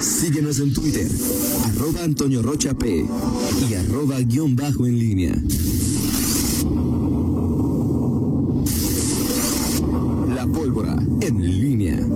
Síguenos en Twitter, arroba Antonio Rocha P y arroba guion bajo en línea. La pólvora en línea.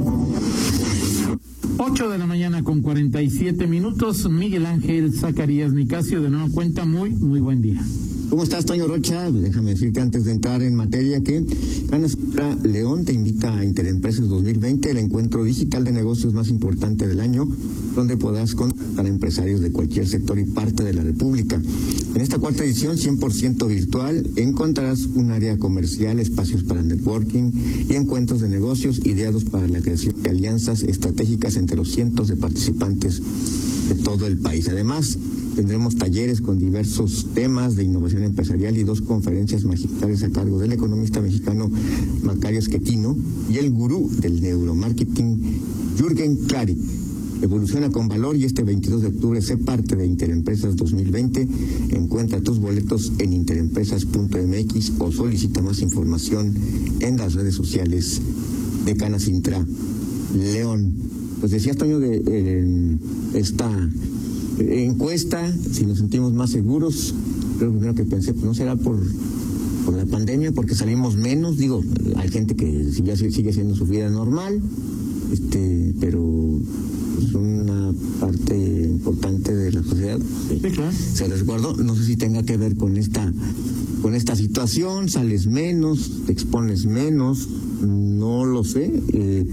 8 de la mañana con 47 minutos. Miguel Ángel Zacarías Nicasio, de nuevo cuenta, muy, muy buen día. ¿Cómo estás, Toño Rocha? Pues déjame decirte antes de entrar en materia que Ganas León te invita a Interempresas 2020, el encuentro digital de negocios más importante del año, donde podrás contactar a empresarios de cualquier sector y parte de la República. En esta cuarta edición, 100% virtual, encontrarás un área comercial, espacios para networking y encuentros de negocios ideados para la creación de alianzas estratégicas entre los cientos de participantes de todo el país. Además, Tendremos talleres con diversos temas de innovación empresarial y dos conferencias magistrales a cargo del economista mexicano Macario Esquetino y el gurú del neuromarketing Jürgen Klarik. Evoluciona con valor y este 22 de octubre sé parte de Interempresas 2020. Encuentra tus boletos en interempresas.mx o solicita más información en las redes sociales de Canacintra León. Pues decía Toño de eh, esta encuesta, si nos sentimos más seguros, lo primero que pensé, pues no será por, por la pandemia, porque salimos menos, digo, hay gente que ya sigue siendo su vida normal, este, pero es una parte importante de la sociedad se resguardó, no sé si tenga que ver con esta con esta situación, sales menos, te expones menos, no lo sé. Eh,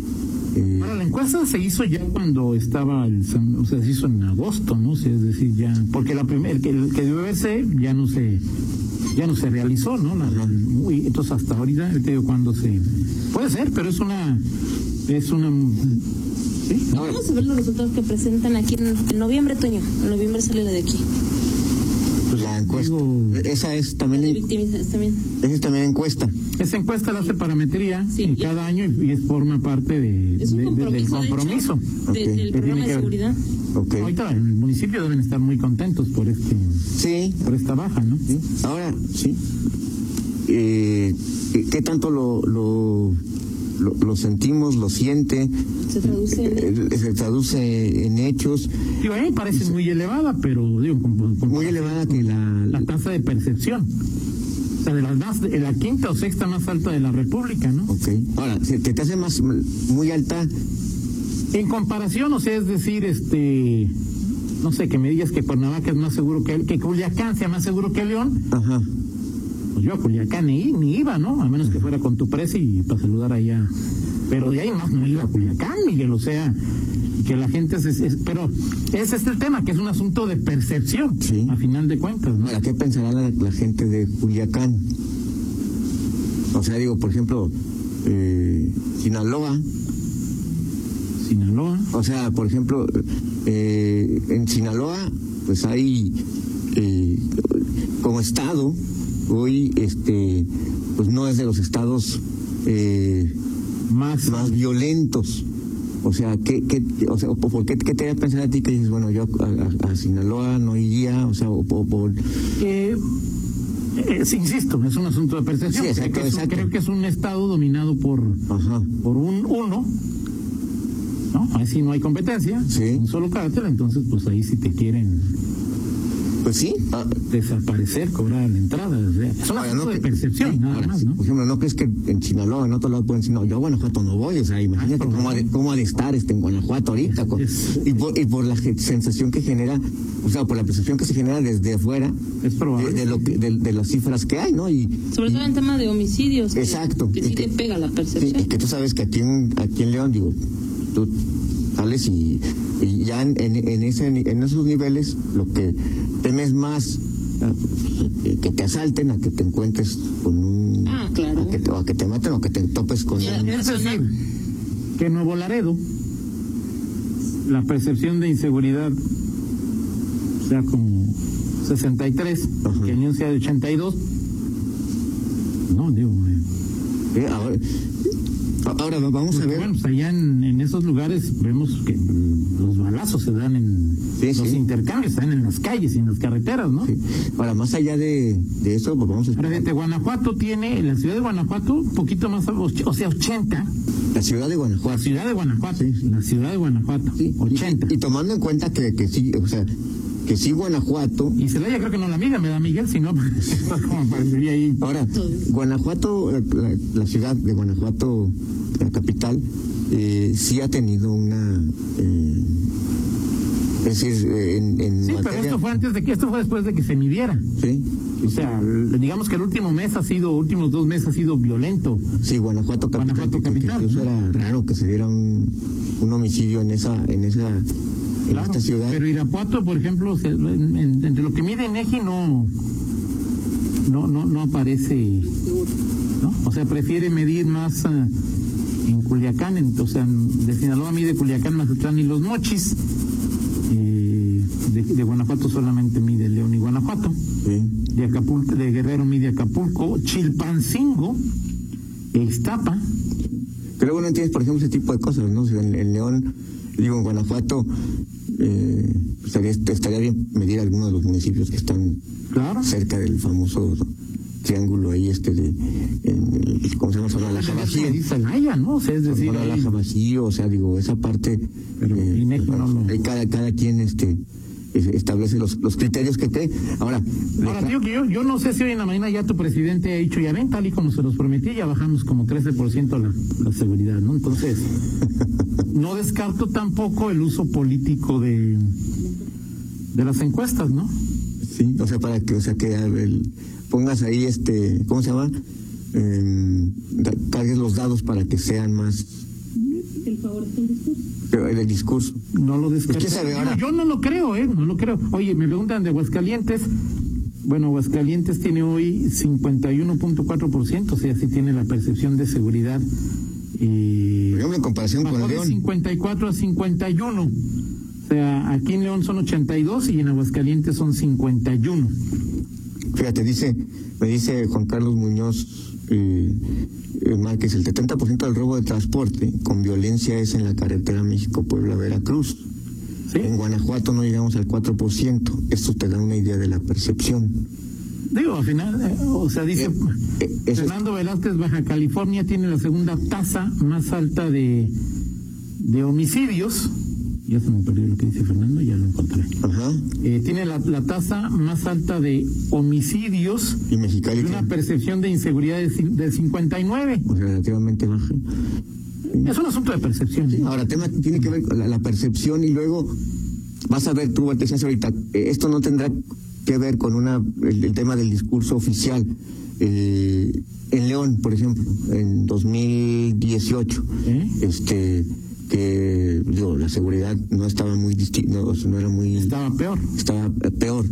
la encuesta se hizo ya cuando estaba, el, o sea, se hizo en agosto, ¿no? es decir, ya, porque la primera, el que, debe verse ya no se, ya no se realizó, ¿no? entonces hasta ahorita, te digo, cuando se, puede ser, pero es una, es una. Vamos a ver los resultados que presentan aquí en, noviembre, Toño, en noviembre sale la de aquí. Pues la encuesta, esa es también, también. Esa es también encuesta. Esa encuesta la hace parametría cada año y, forma parte de, del compromiso del programa de seguridad. Ahorita en el municipio deben estar muy contentos por este sí. por esta baja, ¿no? Ahora, sí. Eh, ¿Qué tanto lo, lo, lo, sentimos, lo siente? Se traduce en, eh, se traduce en hechos. Digo, a mí me parece muy elevada, pero digo, muy elevada que la, la tasa de percepción de las más, de la quinta o sexta más alta de la República, ¿no? Ok. Ahora, ¿te, te hace más muy alta? En comparación, o sea, es decir, este, no sé, que me digas que Cuernavaca es más seguro que, que Culiacán sea más seguro que León. Ajá. Pues yo a Culiacán ni, ni iba, ¿no? A menos que fuera con tu presa y para saludar allá. Pero de ahí más no iba a Culiacán, Miguel, o sea, que la gente se, pero ese es el tema que es un asunto de percepción a final de cuentas ¿no? qué pensará la, gente de Culiacán? o sea digo por ejemplo eh, Sinaloa Sinaloa o sea por ejemplo eh, en Sinaloa pues hay eh, como estado hoy este pues no es de los estados más más violentos o sea, ¿qué, qué, o sea, ¿por qué, qué te a pensar a ti que dices, bueno, yo a, Sinaloa no iría? O sea, o, por... Eh, eh, insisto, es un asunto de percepción. Sí, exacto, creo, que es, creo, que es, un estado dominado por, por un uno, ¿no? Ahí sí no hay competencia, sí. un solo carácter, entonces pues ahí sí te quieren pues sí. Ah, desaparecer, cobrar la entrada. es una no de percepción, nada más, ¿no? Por ejemplo, ¿no crees que en Sinaloa, en otro lado pueden decir, no, yo a Guanajuato no voy? O sea, imagínate ah, cómo, ha de, cómo, ha de, estar este en Guanajuato ahorita. y, por, y, por, la sensación que genera, o sea, por la percepción que se genera desde afuera, es probable. De, lo de, las cifras que hay, ¿no? Y, Sobre todo en tema de homicidios. Exacto. Que, sí te pega la percepción. y que tú sabes que aquí en, aquí en León, digo, tú sales y, ya en, en, ese, en esos niveles lo que temes más que te asalten a que te encuentres con un ah, claro. a que te, o a que te maten o que te topes con un... es decir que Nuevo Laredo la percepción de inseguridad sea como 63 que el sea de 82 no digo eh, eh ahora, Ahora vamos a ver. Bueno, pues allá en, esos lugares vemos que los balazos se dan en los intercambios, se dan en las calles y en las carreteras, ¿no? Ahora, más allá de, eso, pues vamos a ver. Guanajuato tiene, la ciudad de Guanajuato, un poquito más, o sea, 80, La ciudad de La Guanajuato. ciudad de Guanajuato. La ciudad de Guanajuato. Sí, 80. Y, y tomando en cuenta que, que sí, o sea, que sí Guanajuato. Y Celaya creo que no la mide, me da Miguel, si no, como aparecería ahí. Ahora, Guanajuato, la, ciudad de Guanajuato, la capital, eh, sí ha tenido una. eh, es decir, en, en Sí, pero esto fue antes de que, esto fue después de que se midiera. Sí, O sea, digamos que el último mes ha sido, últimos dos meses ha sido violento. sí, Guanajuato capital. Guanajuato capital, ¿no? era raro que se diera un, un homicidio en esa, en esa, en Claro, esta ciudad. Pero Irapuato, por ejemplo, se- en- en- entre lo que mide Neji no, no, no, no aparece, ¿no? O sea, prefiere medir más ah, en Culiacán, en- o sea, de Sinaloa mide Culiacán, Mazatlán y Los Mochis. Eh, de, de Guanajuato solamente mide León y Guanajuato. Sí. De Acapulco, de Guerrero mide Acapulco, Chilpancingo, Ixtapa. Pero bueno, entiendes, por ejemplo, ese tipo de cosas, ¿no? O sea, en, en León, digo, en Guanajuato, eh, estaría, estaría bien medir algunos de los municipios que están Claro. cerca del famoso triángulo ahí, este de, en el- ¿cómo se llama? La Vacío. ¿no? O sea, es decir, la Vacío, o sea, digo, esa parte, Pero eh, no ahí cada, cada quien, este, es- establece los, los criterios que cree. Ahora, Ahora, tío, que yo, yo no sé si hoy en la mañana ya tu presidente ha dicho, ya ven, tal y como se los prometí, ya bajamos como 13% la, la seguridad, ¿no? Entonces, No descarto tampoco el uso político de, de las encuestas, ¿no? Sí, o sea, para que, o sea, que el, pongas ahí este, ¿cómo se llama? Em, cargues los dados para que sean más. El favorece el discurso. El discurso. No lo pues, descarto. Yo no lo creo, ¿eh? No lo creo. Oye, me preguntan de Aguascalientes. Bueno, Aguascalientes tiene hoy 51.4%, o sea, sí tiene la percepción de seguridad. Y en comparación Bajó con de 54 a 51. O sea, aquí en León son 82 y en Aguascalientes son 51. Fíjate, dice, me dice Juan Carlos Muñoz eh, eh, Márquez, el 70% del robo de transporte con violencia es en la carretera México-Puebla-Veracruz. ¿Sí? En Guanajuato no llegamos al 4%. Esto te da una idea de la percepción. Digo, al final, eh, o sea, dice Eh, eh, Fernando Velázquez, Baja California tiene la segunda tasa más alta de, de homicidios. Ya se me perdió lo que dice Fernando, ya lo encontré. Ajá. Eh, tiene la, la tasa más alta de homicidios Y Mexicali, y una percepción de inseguridad de, de 59. o sea, relativamente baja. Es un asunto de percepción. ¿sí? Ahora, tema tiene que ver con la, la percepción y luego vas a ver, tú te decías ahorita, esto no tendrá que ver con una el, el tema del discurso oficial. Eh, en León, por ejemplo, en 2018, ¿Eh? este que digo, la seguridad no estaba muy distinta, no, o sea, no era muy Estaba peor. estaba eh, peor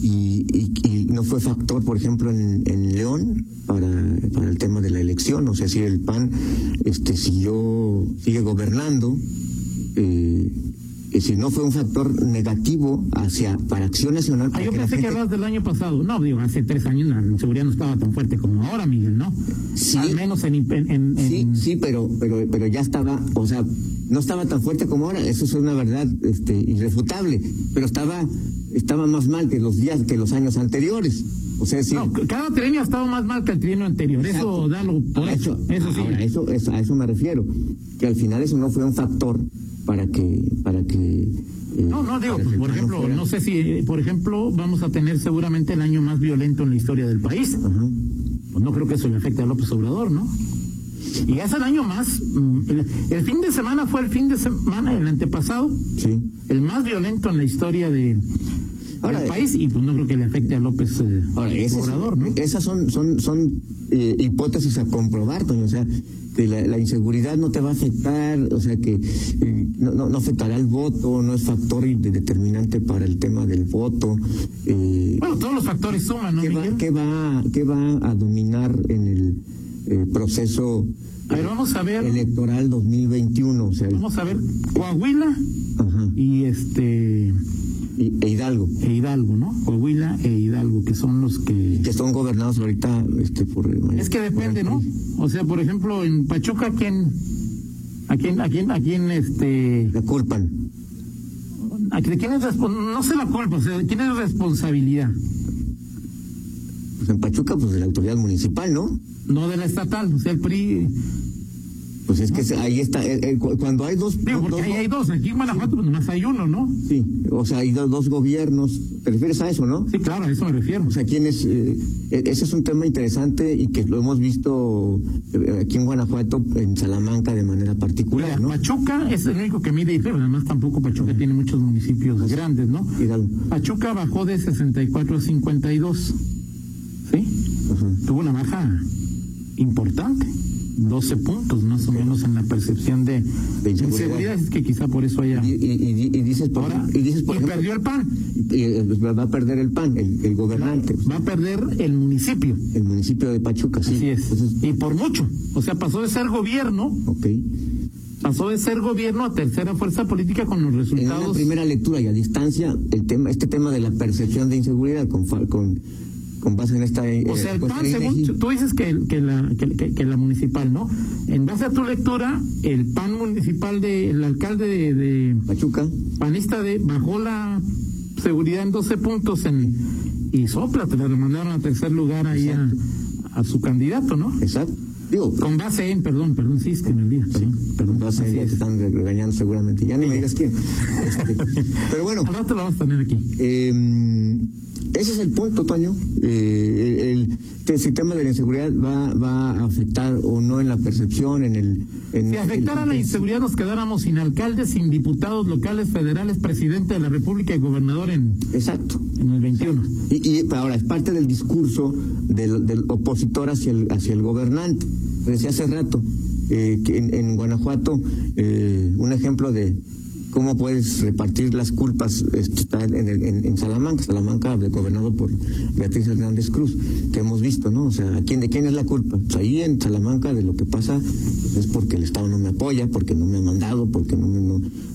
y, y, y no fue factor por ejemplo en, en León para, para el tema de la elección o sea si el PAN este siguió sigue gobernando eh, si no fue un factor negativo hacia para Acción Nacional Ah, yo que pensé que gente- hablas del año pasado. No, digo, hace tres años la inseguridad no estaba tan fuerte como ahora, Miguel, ¿no? Sí. Al menos en... en, en- Sí, en- sí, pero, pero, pero ya estaba, o sea, no estaba tan fuerte como ahora, eso es una verdad este, irrefutable, pero estaba, estaba más mal que los días, que los años anteriores. O sea, sí. No, cada trienio ha estado más mal que el trienio anterior. Eso dalo por Ahora, hecho. Eso sí. ahora, eso, eso- a eso me refiero, que al final eso no fue un factor para que, para que. eh, No, no, digo, pues, por el ejemplo, no sé si, eh, por ejemplo, vamos a tener seguramente el año más violento en la historia del país. Ajá. Pues no creo que eso le afecte a López Obrador, ¿no? Y es el año más. mm, El, el fin de semana fue el fin de semana, el antepasado, Sí. el más violento en la historia de, Ahora, del país y pues no creo que le afecte a López eh, Ahora, ese es- Obrador, ¿no? esas son, son, son eh, hipótesis a comprobar, Toño. O sea, que la, la inseguridad no te va a afectar, o sea, que eh, no, no, no afectará el voto, no es factor de- determinante para el tema del voto. Eh, Bueno, todos los factores suman, ¿no, ¿qué, va, qué, va, ¿Qué va a dominar en el eh, proceso A ver, vamos a ver, electoral 2021? O sea, vamos a ver Coahuila ajá, y este e Hidalgo, e Hidalgo, ¿no? Coahuila e Hidalgo, que son los que que son gobernados ahorita este, por... Es que depende, ¿no? O sea, por ejemplo, en Pachuca, ¿quién, a quién, a quién, a quién, este, La culpan. a quién es respon- no sé la culpa, o sea, ¿de quién es responsabilidad? Pues en Pachuca, pues de la autoridad municipal, ¿no? No de la estatal, o sea, el PRI, Pues es que ahí está, eh, eh, cuando hay dos... Digo, porque ahí hay dos, aquí en Guanajuato pues nomás hay uno, ¿no? Sí, o sea, hay dos, gobiernos, ¿te refieres a eso, no? Sí, claro, a eso me refiero. O sea, quién es, eh, ese es un tema interesante y que lo hemos visto aquí en Guanajuato, en Salamanca de manera particular, ¿no? Pachuca es el único que mide y pero además tampoco Pachuca tiene muchos municipios grandes, ¿no? Pachuca bajó de 64 a 52, ¿sí? Tuvo una baja importante. 12 puntos más o menos en la percepción de, de inseguridad. Es que quizá por eso haya. Y, y, dices por, Ahora, y dices por perdió el PAN. Eh, va a perder el PAN, el, gobernante. Va a perder el municipio. El municipio de Pachuca, sí. Así es. y por mucho. O sea, pasó de ser gobierno. Ok. Pasó de ser gobierno a tercera fuerza política con los resultados. En una primera lectura y a distancia, el tema, este tema de la percepción de inseguridad con, con con base en esta... Eh, o sea, el PAN, según tú dices que, que, la, que, la municipal, ¿no? En base a tu lectura, el PAN municipal de el alcalde de, Pachuca, panista de, bajó la seguridad en 12 puntos en y sopla, te le mandaron a tercer lugar ahí a, su candidato, ¿no? Exacto. Digo, con base en, perdón, perdón, sí, es que me olvida, perdón, perdón. Base en, te están regañando seguramente, ya ni me digas quién. Este, pero bueno. Al rato lo vamos a tener aquí. Eh, ese es el punto, Toño. Eh, el, sistema de la inseguridad va, va a afectar o no en la percepción, en el... si afectara la inseguridad nos quedáramos sin alcaldes, sin diputados locales, federales, presidente de la República y gobernador en... Exacto. En el 21. Y, y ahora, es parte del discurso del, opositor hacia el, hacia el gobernante. Decía hace rato eh, que en, Guanajuato, eh, un ejemplo de cómo puedes repartir las culpas está en, en, Salamanca, Salamanca gobernado por Beatriz Hernández Cruz, que hemos visto, ¿no? O sea, ¿quién, ¿de quién es la culpa? Pues ahí en Salamanca de lo que pasa es porque el Estado no me apoya, porque no me ha mandado, porque no me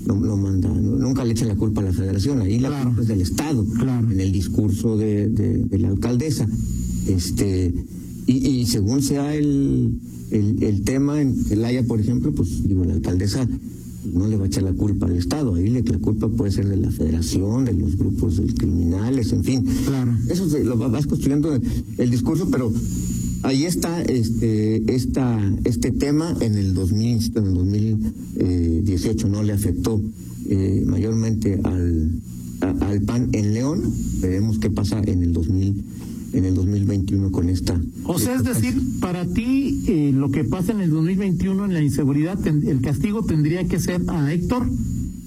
no, manda, nunca le echa la culpa a la federación, ahí la culpa es del Estado, en el discurso de, de, la alcaldesa. Este, y, y según sea el, el, el tema en el Haya, por ejemplo, pues digo, la alcaldesa no le va a echar la culpa al Estado, ahí la culpa puede ser de la federación, de los grupos criminales, en fin. Claro. Eso se, lo vas construyendo el, discurso, pero ahí está este esta, este tema en el 2000, en el 2018 no le afectó eh, mayormente al, al PAN en León, veremos qué pasa en el 2000 en el 2021 con esta. O sea, es decir, para ti eh, lo que pasa en el 2021 en la inseguridad, el castigo tendría que ser a Héctor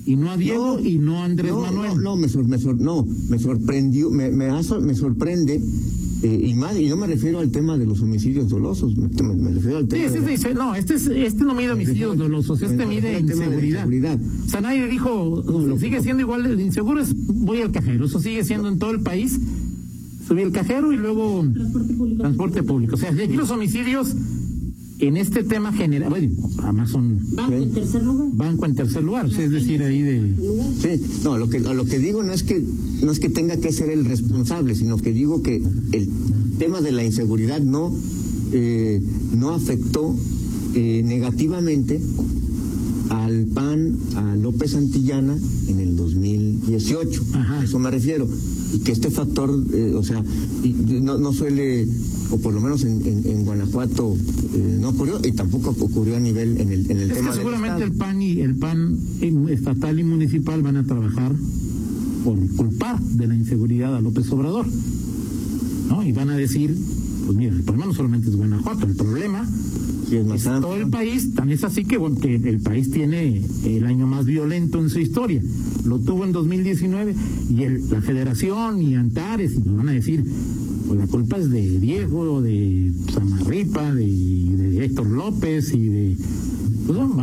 y no a Diego y no a Andrés Manuel. No, no, me, no, me sorprendió, me, me, me sorprende eh, y más, y yo me refiero al tema de los homicidios dolosos, me, refiero al tema. Sí, sí, no, este, es, este no mide homicidios dolosos, este mide inseguridad. O sea, nadie dijo, sigue siendo igual, el inseguro es voy al cajero, eso sigue siendo en todo el país subí el cajero y luego transporte público. O sea, aquí los homicidios en este tema general, bueno, además son banco en tercer lugar. Banco en tercer lugar, es decir, ahí de Sí, no, lo que lo que digo no es que no es que tenga que ser el responsable, sino que digo que el tema de la inseguridad no eh, no afectó eh, negativamente al PAN, a López Santillana en el 2018. A eso me refiero y que este factor, eh, o sea, no, no, suele, o por lo menos en, Guanajuato eh, no ocurrió y tampoco ocurrió a nivel en el, en el es tema. Que seguramente el PAN y el PAN estatal y municipal van a trabajar por culpar de la inseguridad a López Obrador, ¿no? Y van a decir, pues mira, el problema no solamente es Guanajuato, el problema es todo el país, tan es así que, bueno, que el país tiene el año más violento en su historia. Lo tuvo en 2019 y el, la federación y Antares nos van a decir, pues la culpa es de Diego, de Samarripa, de, de Héctor López y de... Pues no,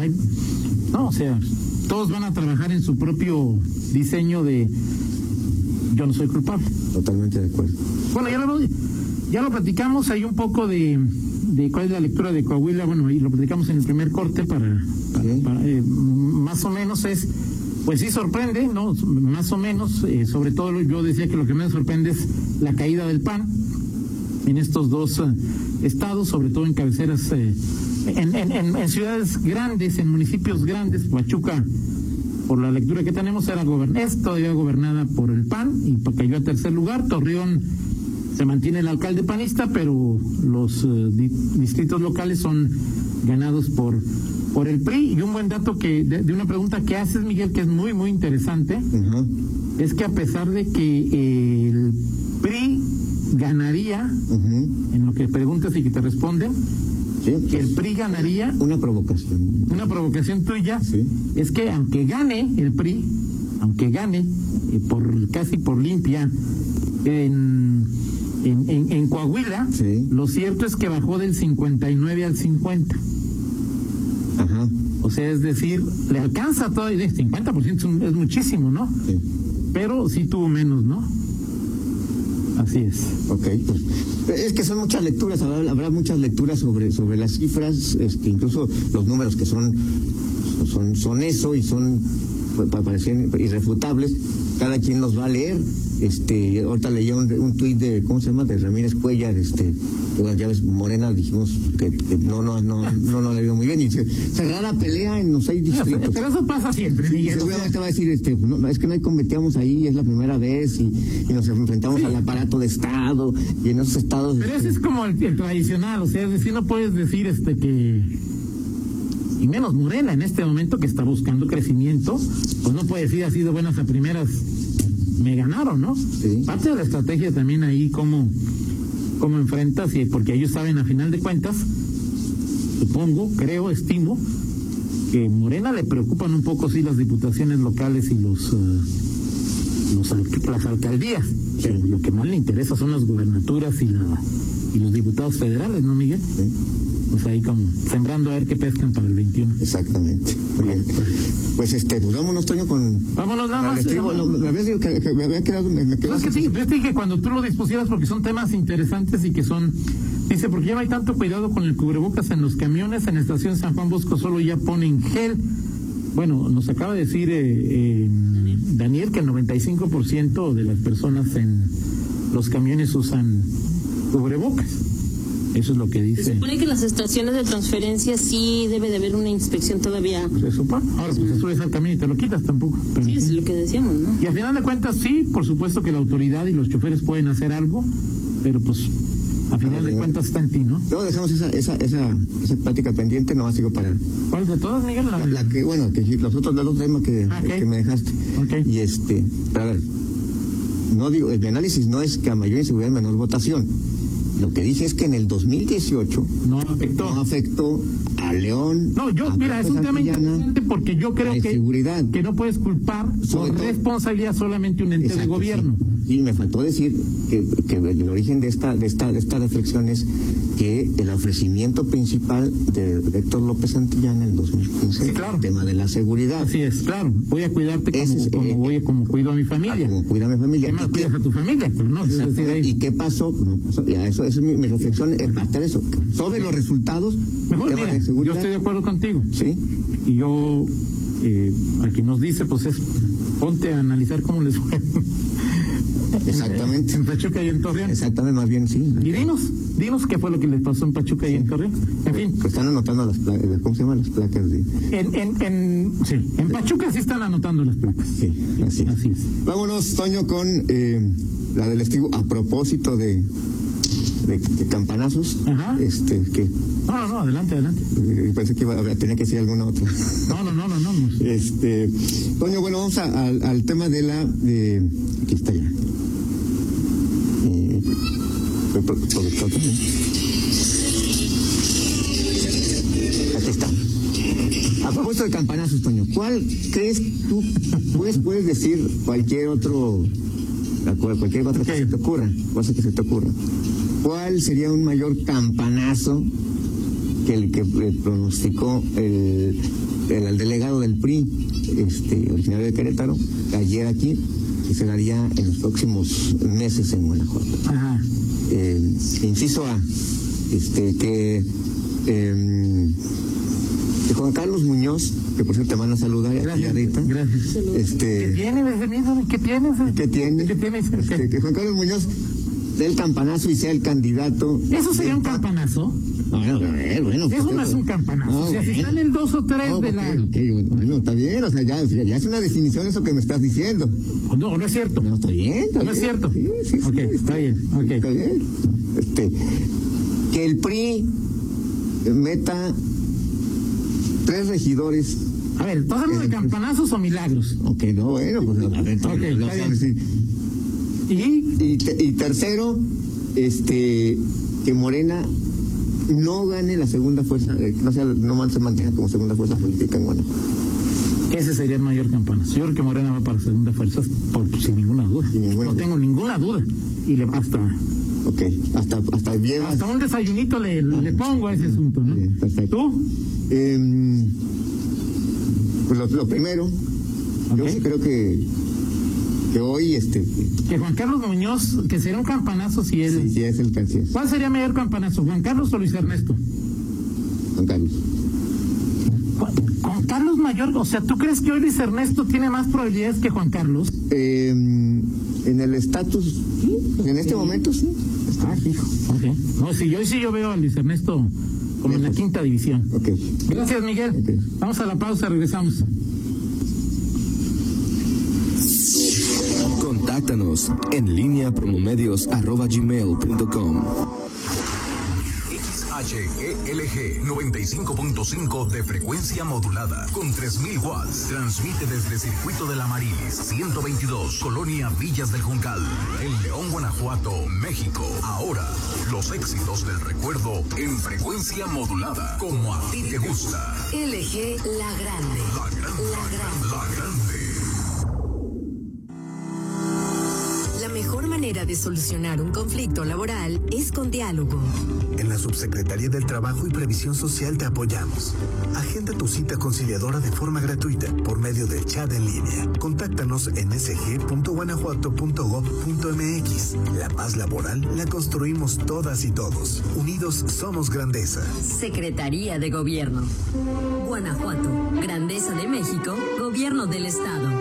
no, o sea, todos van a trabajar en su propio diseño de yo no soy culpable. Totalmente de acuerdo. Bueno, ya lo, ya lo platicamos, hay un poco de de cuál es la lectura de Coahuila, bueno, ahí lo platicamos en el primer corte para, eh, más o menos es, pues sí sorprende, ¿no? Más o menos, eh, sobre todo yo decía que lo que menos sorprende es la caída del PAN en estos dos eh, estados, sobre todo en cabeceras, en, en, ciudades grandes, en municipios grandes, Pachuca por la lectura que tenemos, era es todavía gobernada por el PAN y cayó a tercer lugar. Torreón se mantiene el alcalde panista, pero los eh, distritos locales son ganados por por el PRI. Y un buen dato que de, de una pregunta que haces, Miguel, que es muy, muy interesante, es que a pesar de que el PRI ganaría, en lo que preguntas y que te responden, Sí, que el PRI ganaría, una provocación. una provocación tuya, Sí. es que aunque gane el PRI, aunque gane eh, por casi por limpia en, en, en- en Coahuila, Sí. lo cierto es que bajó del 59 al 50. Ajá. O sea, es decir, le alcanza todo, el 50% es, un- es muchísimo, ¿no? Sí. Pero sí tuvo menos, ¿no? Así es. Ok, pues es que son muchas lecturas, habrá, habrá muchas lecturas sobre sobre las cifras, este, incluso los números que son son son eso y son pues, pa- parecen irrefutables. Cada quien los va a leer. Este, ahorita leía un, un tuit de cómo se llama de Ramírez Cuellar, este, que bueno, ya ves Morena dijimos que, que no no no no no le dio muy bien y dice cerrada pelea en los seis distritos. Pero eso pasa siempre, Miguel. seguramente va a decir, este, no, es que no hay competíamos ahí, es la primera vez y, y nos enfrentamos al aparato de Estado y en esos estados... Pero ese es como el, el tradicional, o sea, es decir, no puedes decir este que y menos Morena en este momento que está buscando crecimiento, pues no puede decir así de buenas a primeras me ganaron, ¿no? Sí. Parte de la estrategia también ahí cómo cómo enfrentas y porque ellos saben a final de cuentas, supongo, creo, estimo que Morena le preocupan un poco sí las diputaciones locales y los eh, los las alcaldías. Pero lo que más le interesa son las gubernaturas y, la, y los diputados federales, ¿no, Miguel? Sí, Pues ahí como sembrando a ver qué pescan para el 21. exactamente. Bien. Pues este, pues vámonos, Toño, con... Vámonos nada más. No, me habías dicho que, que me había quedado... Me, me quedó Pues es que sí, yo te dije cuando tú lo dispusieras porque son temas interesantes y que son... Dice, porque ya no hay tanto cuidado con el cubrebocas en los camiones, en la estación San Juan Bosco solo ya ponen gel. Bueno, nos acaba de decir eh, eh, Daniel que el 95% de las personas en los camiones usan cubrebocas. Eso es lo que Se dice. supone que en las estaciones de transferencia sí debe de haber una inspección todavía. Se supone. Ahora, pues te subes al camión y te lo quitas tampoco. Pero, Sí, es lo que decíamos, ¿no? Y al final de cuentas, sí, por supuesto que la autoridad y los choferes pueden hacer algo, pero pues a final de cuentas está en ti, ¿no? No, dejamos esa, esa, esa, esa plática pendiente, no sigo para... ¿Cuál de todas, Miguel? La- que, bueno, que sí, los otros dos temas que, Ah, ok. que me dejaste. Ok. Y este, a ver, no digo, mi análisis no es que a mayor inseguridad menor votación. Lo que dije es que en el 2018 No afectó. no afectó a León. No, yo, a mira, es un tema interesante porque yo creo que, inseguridad. que no puedes culpar por responsabilidad solamente un ente de Exacto, gobierno. Sí. Sí, me faltó decir que, que el origen de esta, de esta, de esta reflexión es que el ofrecimiento principal de Héctor López Santillana en el 2015, Sí, claro. el tema de la seguridad. Así es, claro. Voy a cuidarte como, es, como eh, voy, como cuido a mi familia. Como cuida a mi familia. ¿Qué más ¿Y qué- cuidas a tu familia? Pues no, es ¿Y qué pasó? No pasó. Ya, eso, eso es mi, mi reflexión parte de eso. Sobre los resultados, Mejor, mira, de yo estoy de acuerdo contigo. Sí, Y yo, eh, a quien nos dice, pues es, ponte a analizar cómo les fue. Exactamente. En Pachuca y en Torreón. exactamente, más bien sí. Y dinos, dinos qué fue lo que les pasó en Pachuca y en Torreón. En fin, Pues están anotando las placas, ¿cómo se llaman las placas de...? en, en, en, sí, en Pachuca sí están anotando las placas. Sí, así es. Así es. Vámonos, Toño, con eh, la del estivo a propósito de, de, de campanazos. Ajá. Este, que No, no, no, adelante, adelante. eh, pensé que iba a que decir alguna otra. No, no, no, no, no. Este, Toño, bueno, vamos a- al, al tema de la. De, aquí está ya. Eh, pro- pro- productor también. Aquí está. A propósito de campanazos, Toño, ¿cuál crees tú? Puedes, puedes decir cualquier otro. Cualquier otra que Ok. se te ocurra, cosa que se te ocurra. ¿Cuál sería un mayor campanazo que el que eh, pronosticó el, el, el delegado del PRI, este, originario de Querétaro, ayer aquí, que se daría en los próximos meses en Guanajuato. Ajá. Eh, inciso A, este, que, em, que Juan Carlos Muñoz, que por cierto te van a saludar, Gracias. Gracias. ¿Qué este, tienes, ese miedo? ¿Qué tienes? ¿qué tiene? ¿Qué tienes? Este, que Juan Carlos Muñoz dé el campanazo y sea el candidato. ¿Eso sería un campanazo? Bueno, pues, es un campanazo. No, o sea, si están en dos o tres No, de la... ok, bueno, está bien, o sea, ya, ya es una definición eso que me estás diciendo. No, no es cierto. No, está bien, está No es bien. cierto. Sí, sí, sí, Ok, está bien, ok. Está bien. Este, que el PRI meta tres regidores. A ver, ¿estás hablando de campanazos o milagros? Ok, no, bueno, pues a ver, Ok, no está si- Y Y, te- y tercero, este, que Morena no gane la segunda fuerza, eh, no, sea, no se mantenga como segunda fuerza política en Guanajuato. ese sería el mayor campanazo. Yo creo que Morena va para segunda fuerza por, sin ninguna duda. Sin ninguna no duda. tengo ninguna duda. Y le basta. Ok, hasta, hasta lleva. Hasta un desayunito le, le pongo a ese asunto, ¿no? Bien, perfecto. ¿Tú? Em, pues lo, lo primero, yo sí creo que, que hoy, este, Que Juan Carlos Muñoz, que sería un campanazo si él. sí, sí es el es, ¿Cuál sería mayor campanazo, Juan Carlos o Luis Ernesto? Juan Carlos. Juan Carlos Mayor, o sea, ¿tú crees que hoy Luis Ernesto tiene más probabilidades que Juan Carlos? Em, en el estatus, sí, en este momento sí. Ah, hijo, ok. No, sí, yo sí yo veo a Luis Ernesto como en la quinta división. Ok. Gracias, Miguel. Vamos a la pausa, regresamos. Contáctanos en línea promomedios.com. HELG 95.5 de frecuencia modulada con 3000 watts. Transmite desde Circuito de la Marilis 122, Colonia Villas del Juncal, en León, Guanajuato, México. Ahora, los éxitos del recuerdo en frecuencia modulada, como a ti te gusta. LG La Grande. La grande, La Grande. la grande. Mejor manera de solucionar un conflicto laboral es con diálogo. En la Subsecretaría del Trabajo y Previsión Social te apoyamos. Agenda tu cita conciliadora de forma gratuita por medio del chat en línea. Contáctanos en sg.guanajuato.gov.mx. La paz laboral la construimos todas y todos. Unidos somos grandeza. Secretaría de Gobierno. Guanajuato. Grandeza de México. Gobierno del Estado.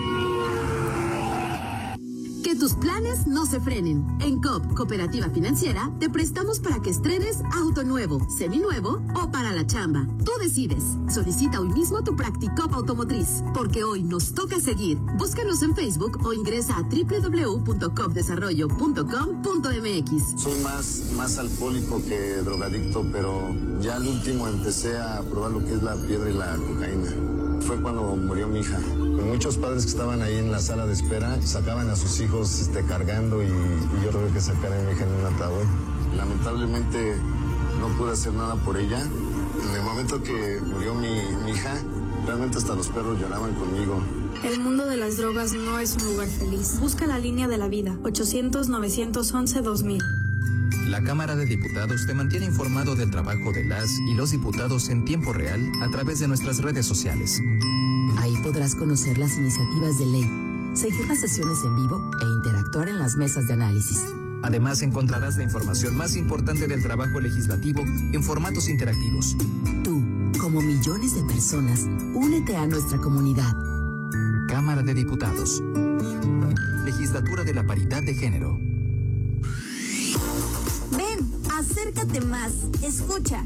Que tus planes no se frenen. En COP, Cooperativa Financiera, te prestamos para que estrenes auto nuevo, seminuevo o para la chamba. Tú decides. Solicita hoy mismo tu Practicop Automotriz, porque hoy nos toca seguir. Búscanos en Facebook o ingresa a www.copdesarrollo.com.mx. Soy más, más alcohólico que drogadicto, pero ya al último empecé a probar lo que es la piedra y la cocaína. Fue cuando murió mi hija. Muchos padres que estaban ahí en la sala de espera sacaban a sus hijos este, cargando y, y yo tuve que sacar a mi hija en un ataúd. Lamentablemente no pude hacer nada por ella. En el momento que murió mi, mi hija, realmente hasta los perros lloraban conmigo. El mundo de las drogas no es un lugar feliz. Busca la línea de la vida. 800-911-2000. La Cámara de Diputados te mantiene informado del trabajo de las y los diputados en tiempo real a través de nuestras redes sociales. Ahí podrás conocer las iniciativas de ley, seguir las sesiones en vivo e interactuar en las mesas de análisis. Además encontrarás la información más importante del trabajo legislativo en formatos interactivos. Tú, como millones de personas, únete a nuestra comunidad. Cámara de Diputados. Legislatura de la Paridad de Género. Ven, acércate más, escucha.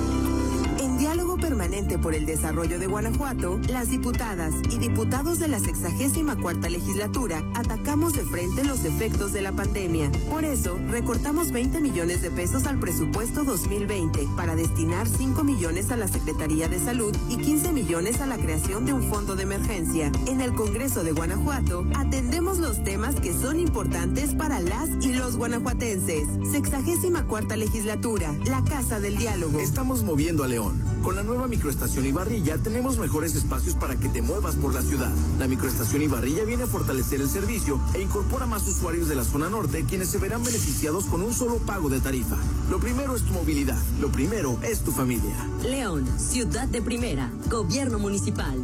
Permanente por el desarrollo de Guanajuato, las diputadas y diputados de la 64 legislatura atacamos de frente los efectos de la pandemia. Por eso, recortamos 20 millones de pesos al presupuesto 2020 para destinar 5 millones a la Secretaría de Salud y 15 millones a la creación de un fondo de emergencia. En el Congreso de Guanajuato, atendemos los temas que son importantes para las y los guanajuatenses. 64 legislatura, la Casa del Diálogo. Estamos moviendo a León con la nueva nueva microestación Ibarrilla tenemos mejores espacios para que te muevas por la ciudad. La microestación Ibarrilla viene a fortalecer el servicio e incorpora más usuarios de la zona norte quienes se verán beneficiados con un solo pago de tarifa. Lo primero es tu movilidad, lo primero es tu familia. León, ciudad de primera, gobierno municipal.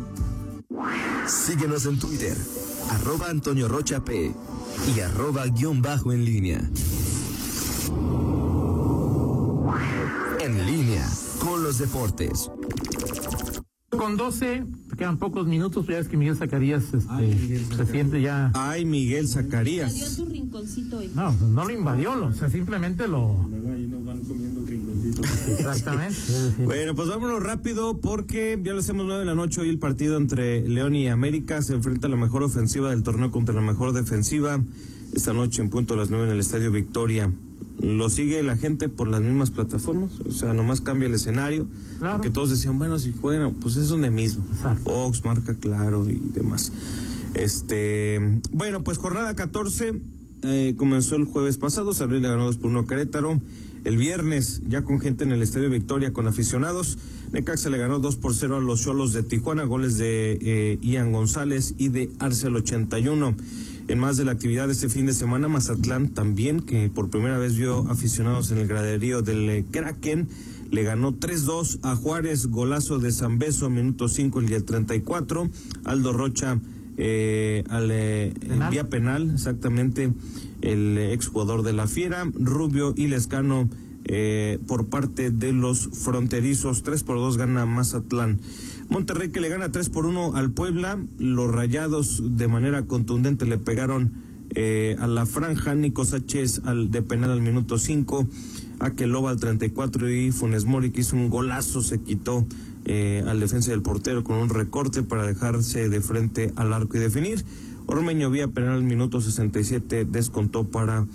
Síguenos en Twitter, arroba Antonio Rocha P y arroba guion bajo en línea. Los deportes. Con 12, quedan pocos minutos, ya es que Miguel Zacarías este, se siente ya... Ay, Miguel Zacarías. Invadió tu rinconcito hoy. No, no lo invadió, lo- o sea, simplemente lo... Exactamente. Bueno, pues vámonos rápido porque ya lo hacemos nueve de la noche. Hoy el partido entre León y América se enfrenta a la mejor ofensiva del torneo contra la mejor defensiva. Esta noche en punto a las nueve en el Estadio Victoria. Lo sigue la gente por las mismas plataformas, o sea, nomás cambia el escenario. Que todos decían, bueno, si juegan, pues es donde mismo. Fox, marca claro y demás. Este, bueno, pues jornada 14 eh, comenzó el jueves pasado, Luis le ganó 2 por 1 a Querétaro. El viernes, ya con gente en el Estadio Victoria, con aficionados, Necaxa le ganó 2 por 0 a los Cholos de Tijuana, goles de eh, Ian González y de Arcel 81. En más de la actividad de este fin de semana, Mazatlán también, que por primera vez vio aficionados en el graderío del eh, Kraken, le ganó 3-2 a Juárez, golazo de Zambeso, minuto 5 y el 34. Aldo Rocha eh, al eh, en vía penal, exactamente, el exjugador de la Fiera, Rubio y Lescano eh, por parte de los fronterizos, 3 por 2 gana Mazatlán. Monterrey que le gana 3 por 1 al Puebla, los rayados de manera contundente le pegaron eh, a la franja, Nico Sánchez al, de penal al minuto 5, Akeloba al 34 y Funes Mori que hizo un golazo, se quitó eh, al defensa del portero con un recorte para dejarse de frente al arco y definir. Ormeño vía penal al minuto 67 descontó para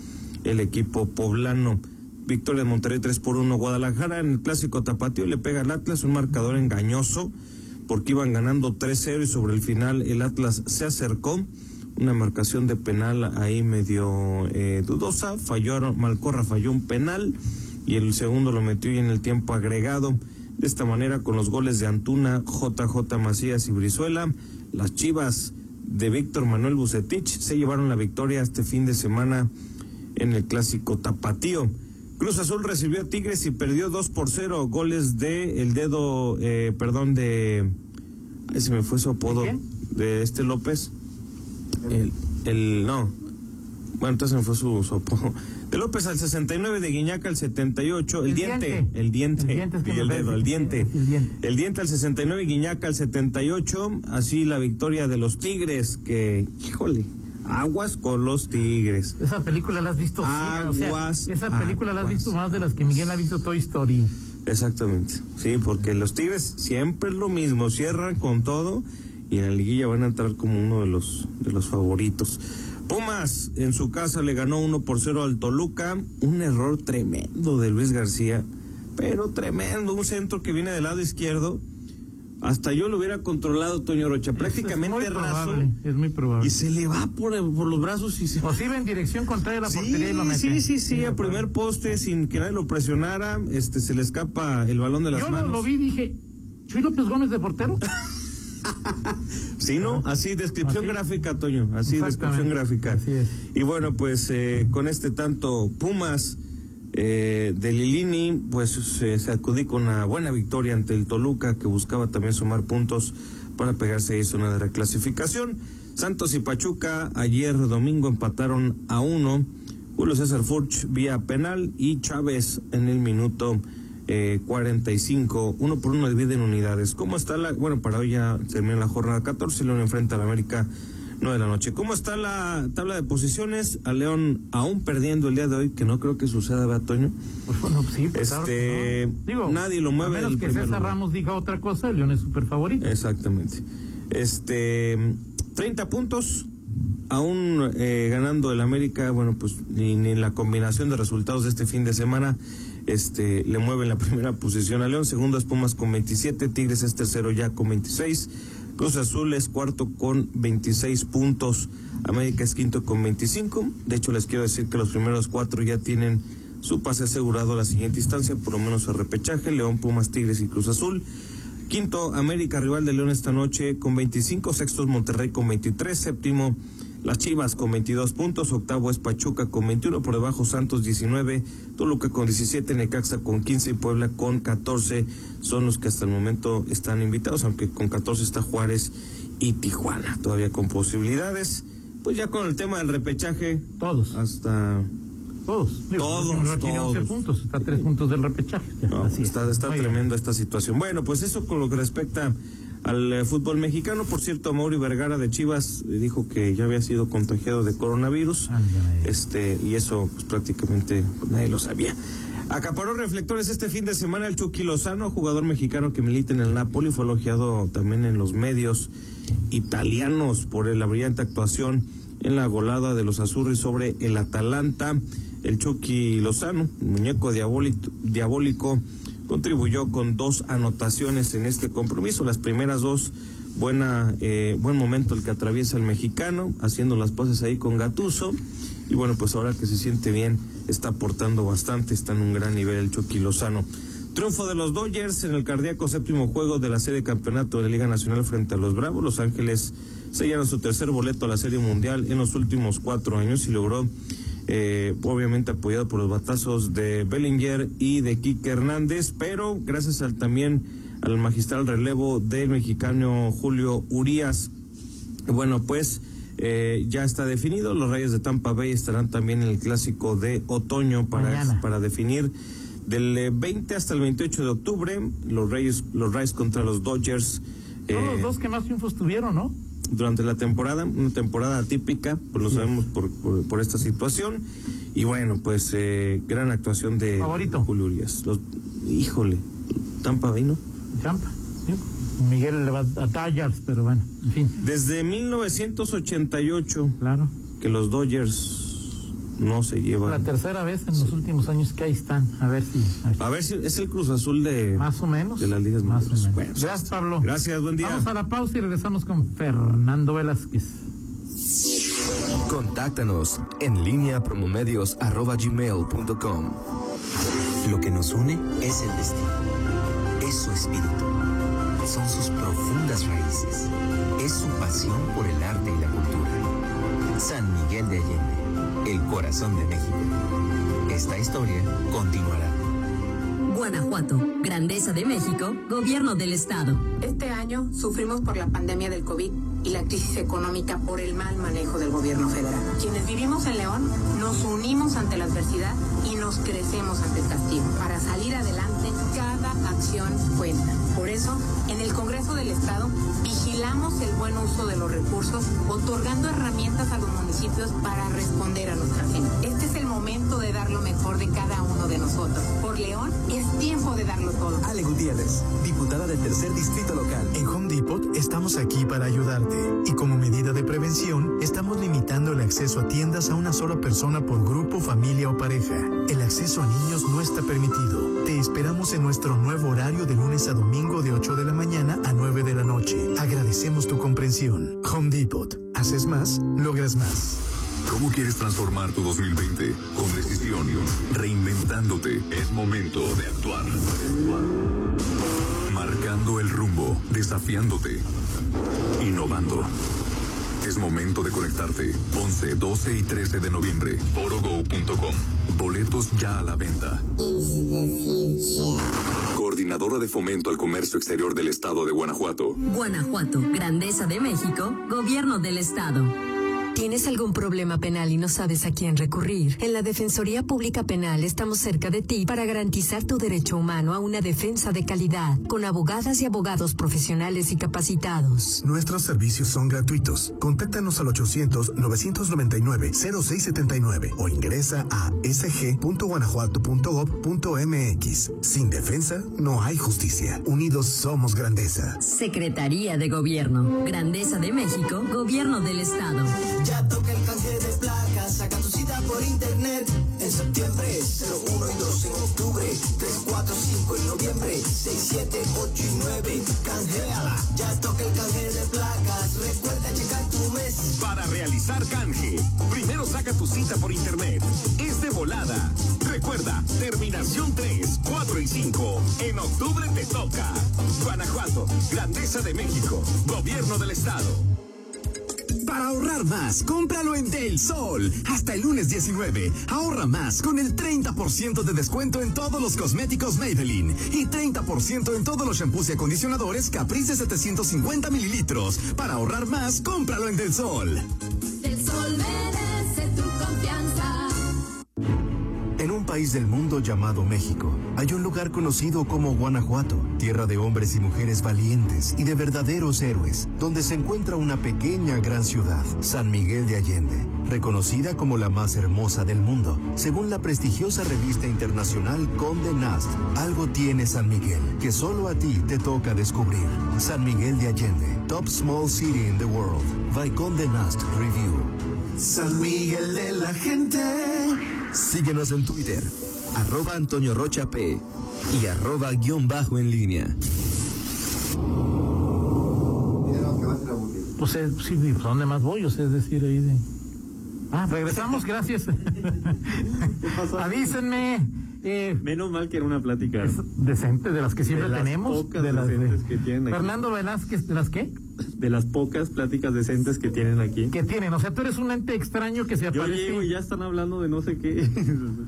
el equipo poblano. Victoria de Monterrey 3 por 1 Guadalajara en el clásico tapatío le pega al Atlas un marcador engañoso porque iban ganando 3-0 y sobre el final el Atlas se acercó. Una marcación de penal ahí medio eh, dudosa. Falló Malcorra falló un penal y el segundo lo metió y en el tiempo agregado. De esta manera con los goles de Antuna, JJ Macías y Brizuela las Chivas de Víctor Manuel Bucetich se llevaron la victoria este fin de semana en el clásico tapatío Cruz Azul recibió a Tigres y perdió 2 por 0. Goles de el dedo, eh, perdón, de. Ahí se me fue su apodo. ¿De, este López. El, el. No. Bueno, entonces se me fue su, su apodo. De López al 69, de Guiñaca al 78. El, El diente, diente. El diente. El diente y el dedo, el diente. el diente. El diente al 69, Guiñaca al 78. Así la victoria de los Tigres, que, híjole, aguas con los Tigres. Esa película la has visto. sí, o sea, Aguas, esa película la has aguas. visto más de las que Miguel ha visto Toy Story. Exactamente, sí, porque los Tigres siempre es lo mismo, cierran con todo y en la liguilla van a entrar como uno de los de los favoritos. Pumas en su casa le ganó 1 por 0 al Toluca, un error tremendo de Luis García, pero tremendo, un centro que viene del lado izquierdo. Hasta yo lo hubiera controlado Toño Rocha, prácticamente muy raso. probable, es muy probable. Y se le va por, por los brazos y se O si iba en dirección contraria a la Sí, portería y lo mete. sí, sí, sí, a primer poste sin que nadie lo presionara, este se le escapa el balón de las Yo lo, manos. lo vi y dije, ¿Chuy López Gómez de portero? Sí, ¿no? Así, descripción gráfica, Toño. Así, descripción gráfica. Y bueno, pues eh, con este tanto Pumas eh, de Lilini, pues se, se adjudica una buena victoria ante el Toluca, que buscaba también sumar puntos para pegarse ahí zona de reclasificación. Santos y Pachuca ayer domingo empataron a uno. Julio César Furch vía penal y Chávez en el minuto eh, 45. Uno por uno dividen unidades. ¿Cómo está la.? Bueno, para hoy ya termina la jornada 14. León enfrenta al América 9 de la noche. ¿Cómo está la tabla de posiciones? A León aún perdiendo el día de hoy, que no creo que suceda, ¿verdad, Toño? Pues bueno, sí, pues claro Este, no. Digo, nadie lo mueve A menos que César lugar. Ramos diga otra cosa, el León es súper favorito. Exactamente. Este, 30 puntos, aún eh, ganando el América, bueno, pues ni, ni la combinación de resultados de este fin de semana este, le mueve en la primera posición a León, segundo es Pumas con 27, Tigres es tercero ya con 26, Cruz Azul es cuarto con 26 puntos, América es quinto con 25, de hecho les quiero decir que los primeros cuatro ya tienen su pase asegurado a la siguiente instancia, por lo menos a repechaje, León, Pumas, Tigres y Cruz Azul. Quinto, América, rival de León esta noche con 25, sextos Monterrey con 23, séptimo las Chivas con 22 puntos, octavo es Pachuca con 21, por debajo Santos 19, Toluca con 17, Necaxa con 15 y Puebla con 14 son los que hasta el momento están invitados, aunque con 14 está Juárez y Tijuana, todavía con posibilidades. Pues ya con el tema del repechaje. Todos. Hasta. Todos. todos. tiene 11 puntos, está a 3 puntos del repechaje. Así está está tremenda esta situación. Bueno, pues eso con lo que respecta al eh, fútbol mexicano. Por cierto, Mauri Vergara de Chivas eh, dijo que ya había sido contagiado de coronavirus. este Y eso pues, prácticamente nadie lo sabía. Acaparó reflectores este fin de semana el Chucky Lozano, jugador mexicano que milita en el Napoli, fue elogiado también en los medios italianos por la brillante actuación en la golada de los Azurri sobre el Atalanta. El Chucky Lozano, muñeco diabólico, diabólico contribuyó con dos anotaciones en este compromiso. Las primeras dos, buena, eh, buen momento el que atraviesa el mexicano, haciendo las pases ahí con Gatuso. Y bueno, pues ahora que se siente bien, está aportando bastante, está en un gran nivel el Chucky Lozano. Triunfo de los Dodgers en el cardíaco séptimo juego de la serie campeonato de la Liga Nacional frente a los Bravos. Los Ángeles sellaron su tercer boleto a la Serie Mundial en los últimos cuatro años y logró eh, obviamente apoyado por los batazos de Bellinger y de Kike Hernández, pero gracias al también al magistral relevo del mexicano Julio Urias. Bueno, pues eh, ya está definido. Los Reyes de Tampa Bay estarán también en el clásico de otoño para, para definir del 20 eh, hasta el 28 de octubre. Los Reyes, los Reyes contra los Dodgers. Son los dos que más triunfos tuvieron, ¿no? Durante la temporada, una temporada típica, pues lo sabemos por, por, esta situación. Y bueno, pues eh, gran actuación de Favorito. Julio Urias. híjole, Tampa Bay, ¿no? Tampa, Miguel le va a tallas, pero bueno, en fin. Desde 1988, claro. que los Dodgers no se lleva. La tercera vez en los últimos años que ahí están. A ver si. A ver si es el Cruz Azul de. Más o menos. De las ligas más o menos. Gracias, Pablo. Gracias, buen día. Vamos a la pausa y regresamos con Fernando Velázquez. Contáctanos en línea promomedios.com. Lo que nos une es el destino. Es su espíritu. Son sus profundas raíces. Es su pasión por el arte y la cultura. San Miguel de Allende el corazón de México. Esta historia continuará. Guanajuato, Grandeza de México, Gobierno del Estado. Este año sufrimos por la pandemia del COVID y la crisis económica por el mal manejo del gobierno federal. Quienes vivimos en León nos unimos ante la adversidad y nos crecemos ante el castigo. Para salir adelante, cada acción cuenta. Por eso, en el Congreso del Estado vigilamos el buen uso de los recursos, otorgando herramientas a los municipios para responder a nuestra gente. Este es el momento de dar lo mejor de cada uno de nosotros. Por León es tiempo de darlo todo. Ale Gutiérrez, diputada del tercer distrito local. En Home Depot estamos aquí para ayudarte. Y como medida de prevención, estamos limitando el acceso a tiendas a una sola persona por grupo, familia o pareja. El acceso a niños no está permitido. Te esperamos en nuestro nuevo horario de lunes a domingo de 8 de la mañana a 9 de la noche. Agradecemos tu comprensión. Home Depot. Haces más, logras más. ¿Cómo quieres transformar tu 2020? Con decisión, reinventándote. Es momento de actuar. Marcando el rumbo, desafiándote, innovando. Es momento de conectarte. 11, 12 y 13 de noviembre. Orogo.com. Boletos ya a la venta. Coordinadora de Fomento al Comercio Exterior del Estado de Guanajuato. Guanajuato, Grandeza de México, Gobierno del Estado. ¿Tienes algún problema penal y no sabes a quién recurrir? En la Defensoría Pública Penal estamos cerca de ti para garantizar tu derecho humano a una defensa de calidad, con abogadas y abogados profesionales y capacitados. Nuestros servicios son gratuitos. Contáctanos al 800-999-0679 o ingresa a sg.guanajuato.gov.mx. Sin defensa, no hay justicia. Unidos somos grandeza. Secretaría de Gobierno. Grandeza de México, Gobierno del Estado. Ya toca el canje de placas, saca tu cita por internet. En septiembre, 01 y 2 en octubre, 3, 4, 5 en noviembre, 6, 7, 8 y 9. Canjeala, ya toca el canje de placas. Recuerda checar tu mes. Para realizar canje, primero saca tu cita por internet. Es de volada. Recuerda, terminación 3, 4 y 5. En octubre te toca. Guanajuato, Grandeza de México, Gobierno del Estado. Para ahorrar más, cómpralo en Del Sol. Hasta el lunes 19. Ahorra más con el 30% de descuento en todos los cosméticos Maybelline y 30% en todos los shampoos y acondicionadores Caprice de 750 mililitros. Para ahorrar más, cómpralo en Del Sol. Del Sol merece país del mundo llamado México, hay un lugar conocido como Guanajuato, tierra de hombres y mujeres valientes y de verdaderos héroes, donde se encuentra una pequeña gran ciudad, San Miguel de Allende, reconocida como la más hermosa del mundo. Según la prestigiosa revista internacional Conde Nast, algo tiene San Miguel que solo a ti te toca descubrir. San Miguel de Allende, Top Small City in the World, by Conde Nast Review. San Miguel de la gente. Síguenos en Twitter, arroba Antonio Rocha P y arroba guion bajo en línea. Pues sí, pues, ¿a dónde más voy? O sea, es decir, ahí de... Ah, regresamos, gracias. Avísenme. Eh, Menos mal que era una plática decente de las que siempre de las tenemos. pocas de las de- decentes que tienen aquí. Fernando Velázquez, ¿de las qué? De las pocas pláticas decentes que tienen aquí. Que tienen, o sea, tú eres un ente extraño que se Yo aparece. llego y ya están hablando de no sé qué.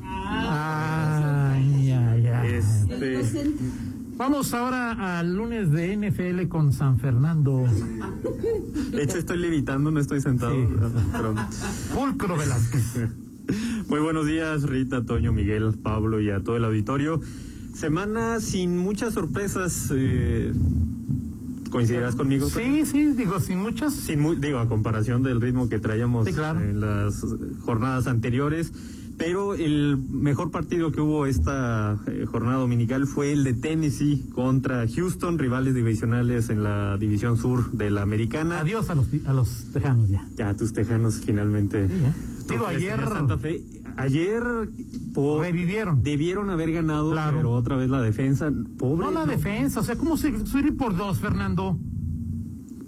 Ay, ay, ay. Este, Vamos ahora al lunes de NFL con San Fernando. de hecho, estoy levitando, no estoy sentado. Pero- Pulcro Velázquez. Muy buenos días, Rita, Toño, Miguel, Pablo y a todo el auditorio. Semana sin muchas sorpresas. Eh, ¿Coincidirás conmigo? Sí, sí, digo, sin muchas. Sin mu- digo, a comparación del ritmo que traíamos Sí, claro. en las jornadas anteriores. Pero el mejor partido que hubo esta eh, jornada dominical fue el de Tennessee contra Houston, rivales divisionales en la división sur de la americana. Adiós a los, a los tejanos ya. Ya, tus tejanos finalmente. Digo, ayer- a Santa Fe. Ayer po- Revivieron. debieron haber ganado, Claro. pero otra vez la defensa. Pobre. No la defensa, o sea, ¿cómo se suele ir por dos, Fernando?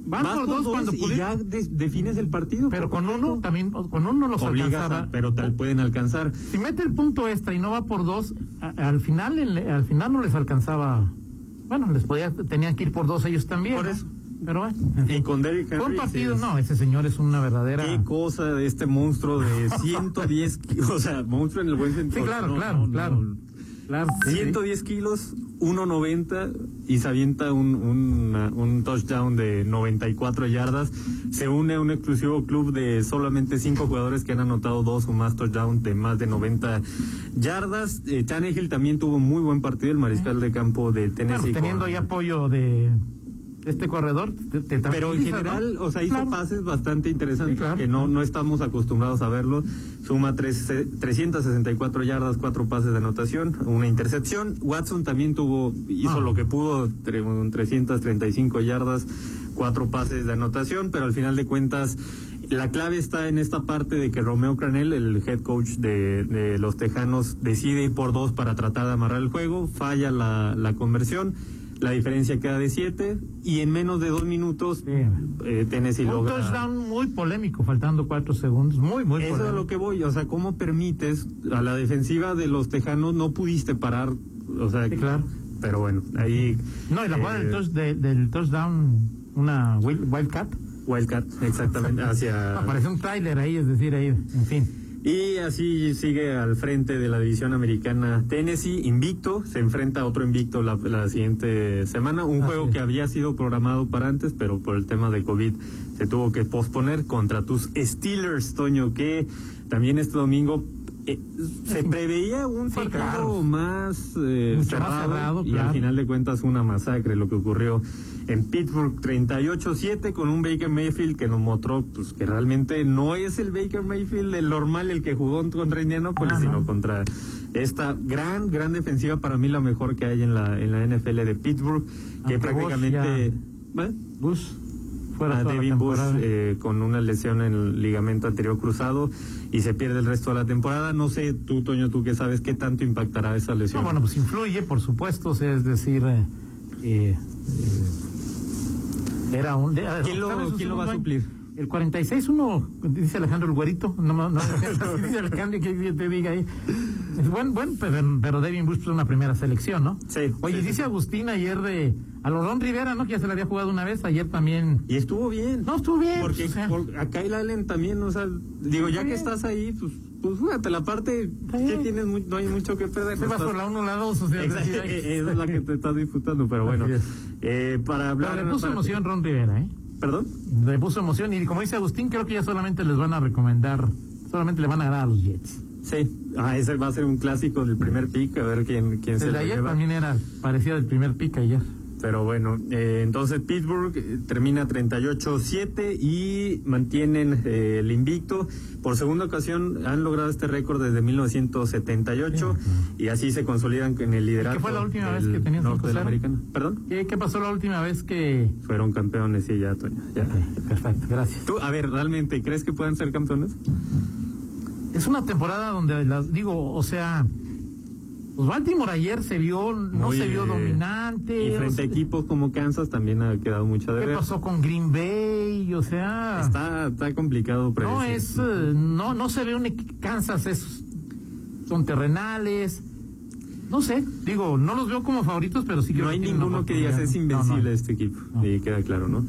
Van Vas por por dos, dos cuando y pudi- ya de- defines el partido. Pero por con uno también, con uno los Obligas, alcanzaba. a- pero tal pueden alcanzar. Si mete el punto extra y no va por dos, a- al final en- al final no les alcanzaba. Bueno, les podía, tenían que ir por dos ellos también. Por ¿no? eso. Pero bueno. en Y con Derrick Henry, partido, no, ese señor es una verdadera. Qué cosa de este monstruo de 110 kilos, o sea, monstruo en el buen sentido. Sí, claro, No, claro, no, no. claro. Claro, sí, sí. 110 kilos, 1.90 y se avienta un, un, un touchdown de 94 yardas. Se une a un exclusivo club de solamente cinco jugadores que han anotado dos o más touchdowns de más de 90 yardas. Eh, Tannehill también tuvo un muy buen partido, el mariscal de campo de Tennessee. teniendo con- ya apoyo de este corredor, te, te pero en general, ¿no? o sea, hizo Claro. pases bastante interesantes Sí, claro. que no, no estamos acostumbrados a verlo. Suma tres- 364 yardas, cuatro pases de anotación, una intercepción. Watson también tuvo, hizo Ah. lo que pudo, tre- un 335 yardas, cuatro pases de anotación, pero al final de cuentas, la clave está en esta parte de que Romeo Cranel, el head coach de, de los Tejanos, decide ir por dos para tratar de amarrar el juego, falla la, la conversión. La diferencia queda de siete y en menos de dos minutos eh, Tennessee Un logra. touchdown muy polémico, faltando cuatro segundos. Muy, muy Eso es polémico. a lo que voy, o sea, ¿cómo permites a la defensiva de los Tejanos no pudiste parar? O sea, claro. Pero bueno, ahí. No, y la jugada del, eh, touch- de- del touchdown, una wild- wildcat. Wildcat, exactamente, hacia. Aparece un trailer ahí, es decir, ahí, en fin. Y así sigue al frente de la división americana Tennessee, invicto, se enfrenta a otro invicto la, la siguiente semana, un juego que había sido programado para antes, pero por el tema de COVID se tuvo que posponer contra tus Steelers, Toño, que también este domingo eh, se preveía un Sí, partido claro. más, eh, Mucho más cerrado, cerrado, y claro. al final de cuentas una masacre lo que ocurrió en Pittsburgh 38-7 con un Baker Mayfield que nos mostró pues, que realmente no es el Baker Mayfield el normal el que jugó contra Indianapolis no. sino contra esta gran gran defensiva para mí la mejor que hay en la en la NFL de Pittsburgh que prácticamente ¿Eh? Fuera a Devin Bush eh, con una lesión en el ligamento anterior cruzado y se pierde el resto de la temporada. No sé, tú, Toño, tú que sabes qué tanto impactará esa lesión. No, bueno, pues influye, por supuesto, o sea, es decir, eh, eh, era un... ¿Quién lo- quién lo va a suplir? El 46, uno, dice Alejandro el Güerito, no, no, no dice Alejandro que te diga ahí. Es buen, buen, pero, pero Devin Bush fue una primera selección, ¿no? Sí. Oye, sí, dice. Agustín ayer de a Lorón Rivera, ¿no? Que ya se le había jugado una vez, ayer también. Y estuvo bien. No, estuvo bien. Porque o sea, por- a Kyle Allen también, o sea, digo, ya que estás ahí, pues, pues fíjate, la parte que tienes, mu- no hay mucho que perder. te vas por la 1 o la 2, o sea, es esa es la que te estás disfrutando, pero bueno. Es. Eh, para hablar. Pero le puso emoción Ron Rivera, ¿eh? ¿Perdón? Le puso emoción y como dice Agustín, creo que ya solamente les van a recomendar, solamente le van a ganar a los Jets. Sí. Ah, ese va a ser un clásico del primer pick, a ver quién, quién se lo ayer lleva. también era parecía del primer pick ayer. Pero bueno, eh, entonces Pittsburgh eh, termina 38-7 y mantienen eh, el invicto. Por segunda ocasión han logrado este récord desde 1978 y así se consolidan en el liderato. ¿Qué fue la última vez del que tenían norte de la 5-0? americana. ¿Perdón? ¿Qué, qué pasó la última vez que...? Fueron campeones, sí, ya, Toño. Ya. Perfecto, gracias. Tú, a ver, ¿realmente crees que puedan ser campeones? Es una temporada donde, las, digo, o sea, pues Baltimore ayer se vio, no Muy, se vio eh, dominante. Y o frente a sea, equipos como Kansas también ha quedado mucho de ¿Qué ver. pasó con Green Bay? O sea, Está, está complicado predecir. no es, eh, no, no se ve un Kansas es, son terrenales. No sé, digo, no los veo como favoritos, pero sí creo No hay que ninguno que digas es invencible No, no. este equipo, y queda claro, ¿no?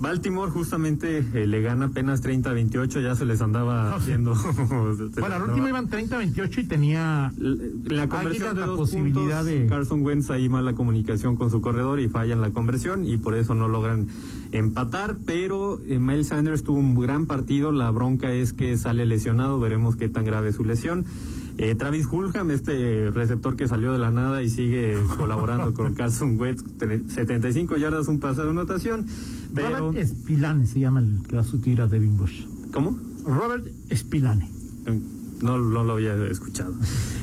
Baltimore justamente eh, le gana apenas 30-28, ya se les andaba haciendo... Bueno, al último iban 30-28 y tenía la conversión Águilas de la dos posibilidad puntos, de... Carson Wentz ahí mala comunicación con su corredor y fallan la conversión y por eso no logran empatar, pero eh, Miles Sanders tuvo un gran partido, la bronca es que sale lesionado, veremos qué tan grave es su lesión. Eh, Travis Hulham, este receptor que salió de la nada y sigue colaborando con Carson Wentz, tre- 75 yardas, un pase de anotación, pero... Robert Spillane se llama el que va a sustituir a Devin Bush. ¿Cómo? Robert Spillane. No, no lo había escuchado.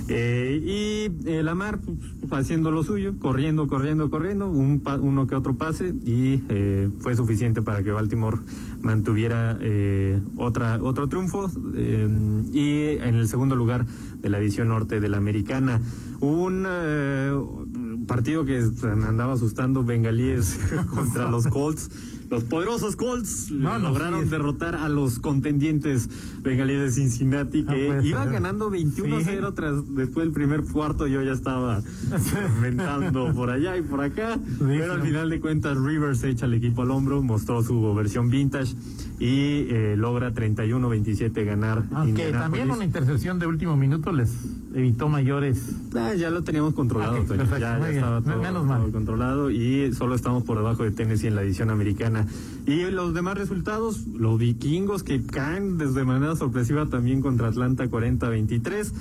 Eh, y eh, Lamar pues, haciendo lo suyo, corriendo, corriendo, corriendo, un pa- uno que otro pase y eh, fue suficiente para que Baltimore mantuviera eh, otra otro triunfo eh, y en el segundo lugar de la edición norte de la americana un partido que andaba asustando bengalíes contra los Colts los poderosos Colts lograron sí, derrotar a los contendientes bengalíes de Cincinnati que puede iban ser. ganando 21-0 Sí. tras después del primer cuarto yo ya estaba inventando por allá y por acá pero al final de cuentas Rivers echa el equipo al hombro mostró su versión vintage y eh, logra 31-27 ganar Aunque también una intercepción de último minuto les evitó mayores. Ah, ya lo teníamos controlado, Ok, Toño. perfecto, ya, estaba todo, menos mal. todo controlado y solo estamos por debajo de Tennessee en la edición americana. Y los demás resultados, los vikingos que caen desde manera sorpresiva también contra Atlanta 40-23.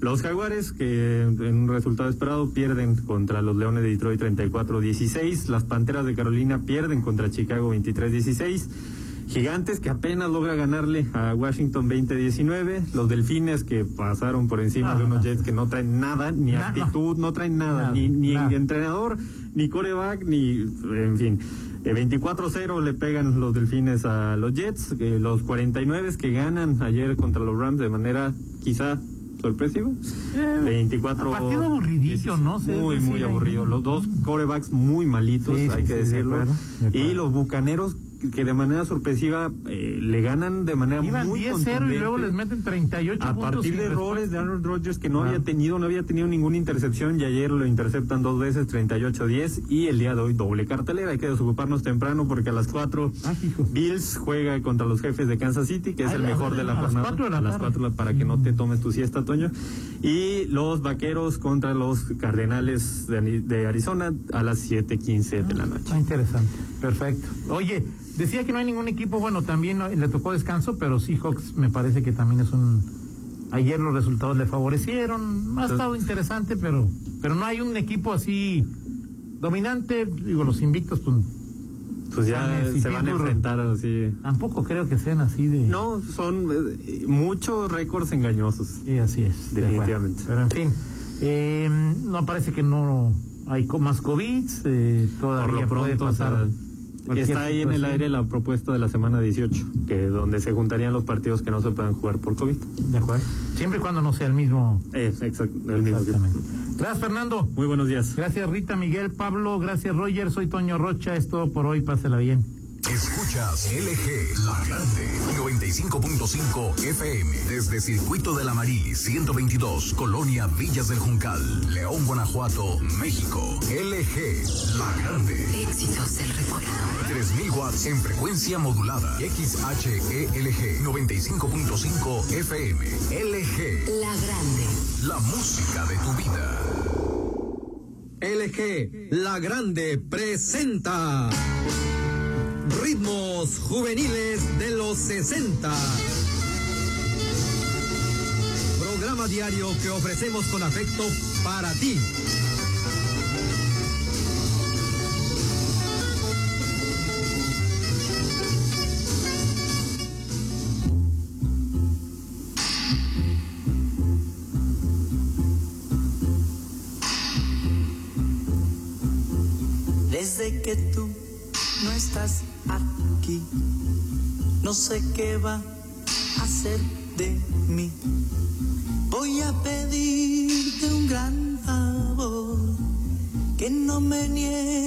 Los Jaguares, que en un resultado esperado pierden contra los Leones de Detroit 34-16. Las Panteras de Carolina pierden contra Chicago 23-16. Gigantes que apenas logra ganarle a Washington 20-19. Los Delfines que pasaron por encima de unos Jets que no traen nada, ni actitud, no traen nada, Nada, ni, ni nada. entrenador, ni coreback, ni, en fin. Eh, 24-0 le pegan los Delfines a los Jets. eh, los 49 que ganan ayer contra los Rams de manera quizá sorpresiva. 24 Eh, Partido aburridillo, ¿no? sé, muy, muy aburrido. Los dos corebacks muy malitos, Sí, hay sí, que sí, de decirlo. acuerdo, de acuerdo. Y los bucaneros que de manera sorpresiva eh, le ganan de manera Iban muy 10-0 y luego les meten 38 A puntos. partir de errores de Aaron Rodgers que no Claro. había tenido, no había tenido ninguna intercepción y ayer lo interceptan dos veces, 38-10 y el día de hoy doble cartelera. Hay que desocuparnos temprano porque a las 4 Bills juega contra los jefes de Kansas City, que es Ay, el a mejor de la a las jornada. cuatro de la a las tarde. 4 para que no te tomes tu siesta, Toño. Y los vaqueros contra los Cardenales de, de Arizona a las 7:15 de la noche. Ah, interesante, perfecto. Oye, decía que no hay ningún equipo, bueno, también le tocó descanso, pero Seahawks me parece que también es un... Ayer los resultados le favorecieron, ha estado interesante, pero pero no hay un equipo así dominante, digo, los invictos, pues Pues ya se van a enfrentar así. tampoco creo que sean así de... No, son eh, muchos récords engañosos. Sí, así es. de. Definitivamente. Pero en fin, eh, no parece que no hay más COVID, eh, todavía Por lo puede o sea, pasar. cualquier está ahí en el aire la propuesta de la semana 18, que donde se juntarían los partidos que no se puedan jugar por COVID. De acuerdo. Siempre y cuando no sea el mismo. Es exacto, el mismo. Exactamente. Gracias, Fernando. Muy buenos días. Gracias, Rita, Miguel, Pablo. Gracias, Roger. Soy Toño Rocha. Es todo por hoy. Pásela bien. Escuchas LG La Grande 95.5 FM desde Circuito de la Marí 122 Colonia Villas del Juncal León Guanajuato México. LG La Grande. Éxitos del recuerdo. 3000 watts en frecuencia modulada. XHELG 95.5 FM LG La Grande. La música de tu vida. LG La Grande presenta Ritmos juveniles de los 60. Programa diario que ofrecemos con afecto para ti. De mí. Voy a pedirte un gran favor, que no me niegues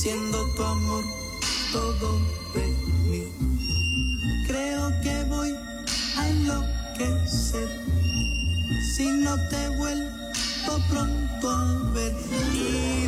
siendo tu amor todo de mí. Creo que voy a enloquecer si no te vuelvo pronto a ver.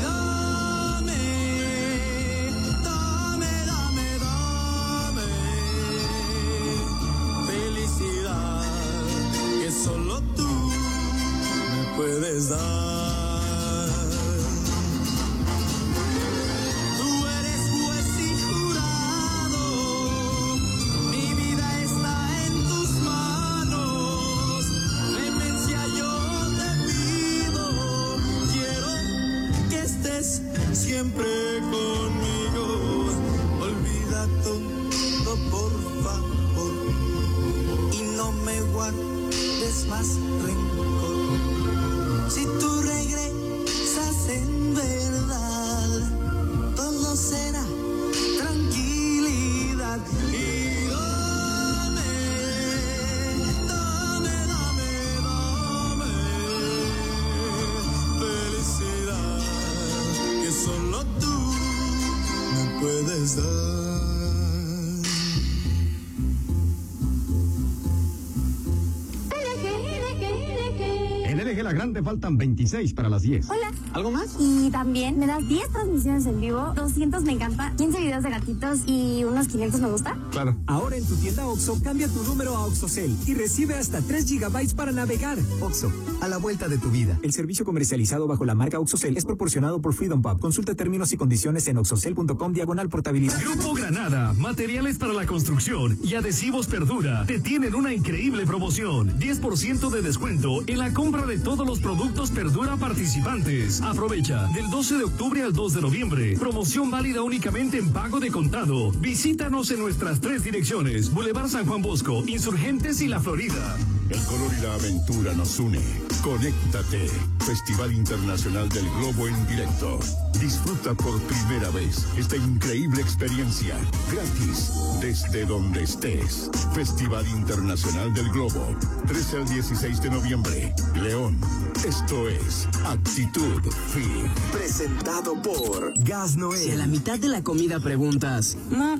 Grande faltan 26 para las 10. Hola. ¿Algo más? Y también me das 10 transmisiones en vivo, 200 me encanta, 15 videos de gatitos y unos 500 me gusta. Claro. Ahora en tu tienda OXO, cambia tu número a OXOCEL y recibe hasta 3 gigabytes para navegar. OXO, a la vuelta de tu vida. El servicio comercializado bajo la marca OXOCEL es proporcionado por Freedom Pub. Consulta términos y condiciones en oxocel.com diagonal portabilidad. Grupo Granada, materiales para la construcción y adhesivos Perdura te tienen una increíble promoción. 10% de descuento en la compra de todos los productos Perdura participantes. Aprovecha del 12 de octubre al 2 de noviembre. Promoción válida únicamente en pago de contado. Visítanos en nuestras tres direcciones: Boulevard San Juan Bosco, Insurgentes y La Florida. El color y la aventura nos une. Conéctate. Festival Internacional del Globo en directo. Disfruta por primera vez esta increíble experiencia. Gratis. Desde donde estés. Festival Internacional del Globo. 13 al 16 de noviembre. León. Esto es Actitud Fin. Presentado por Gas Noel. Si a la mitad de la comida preguntas, Ma,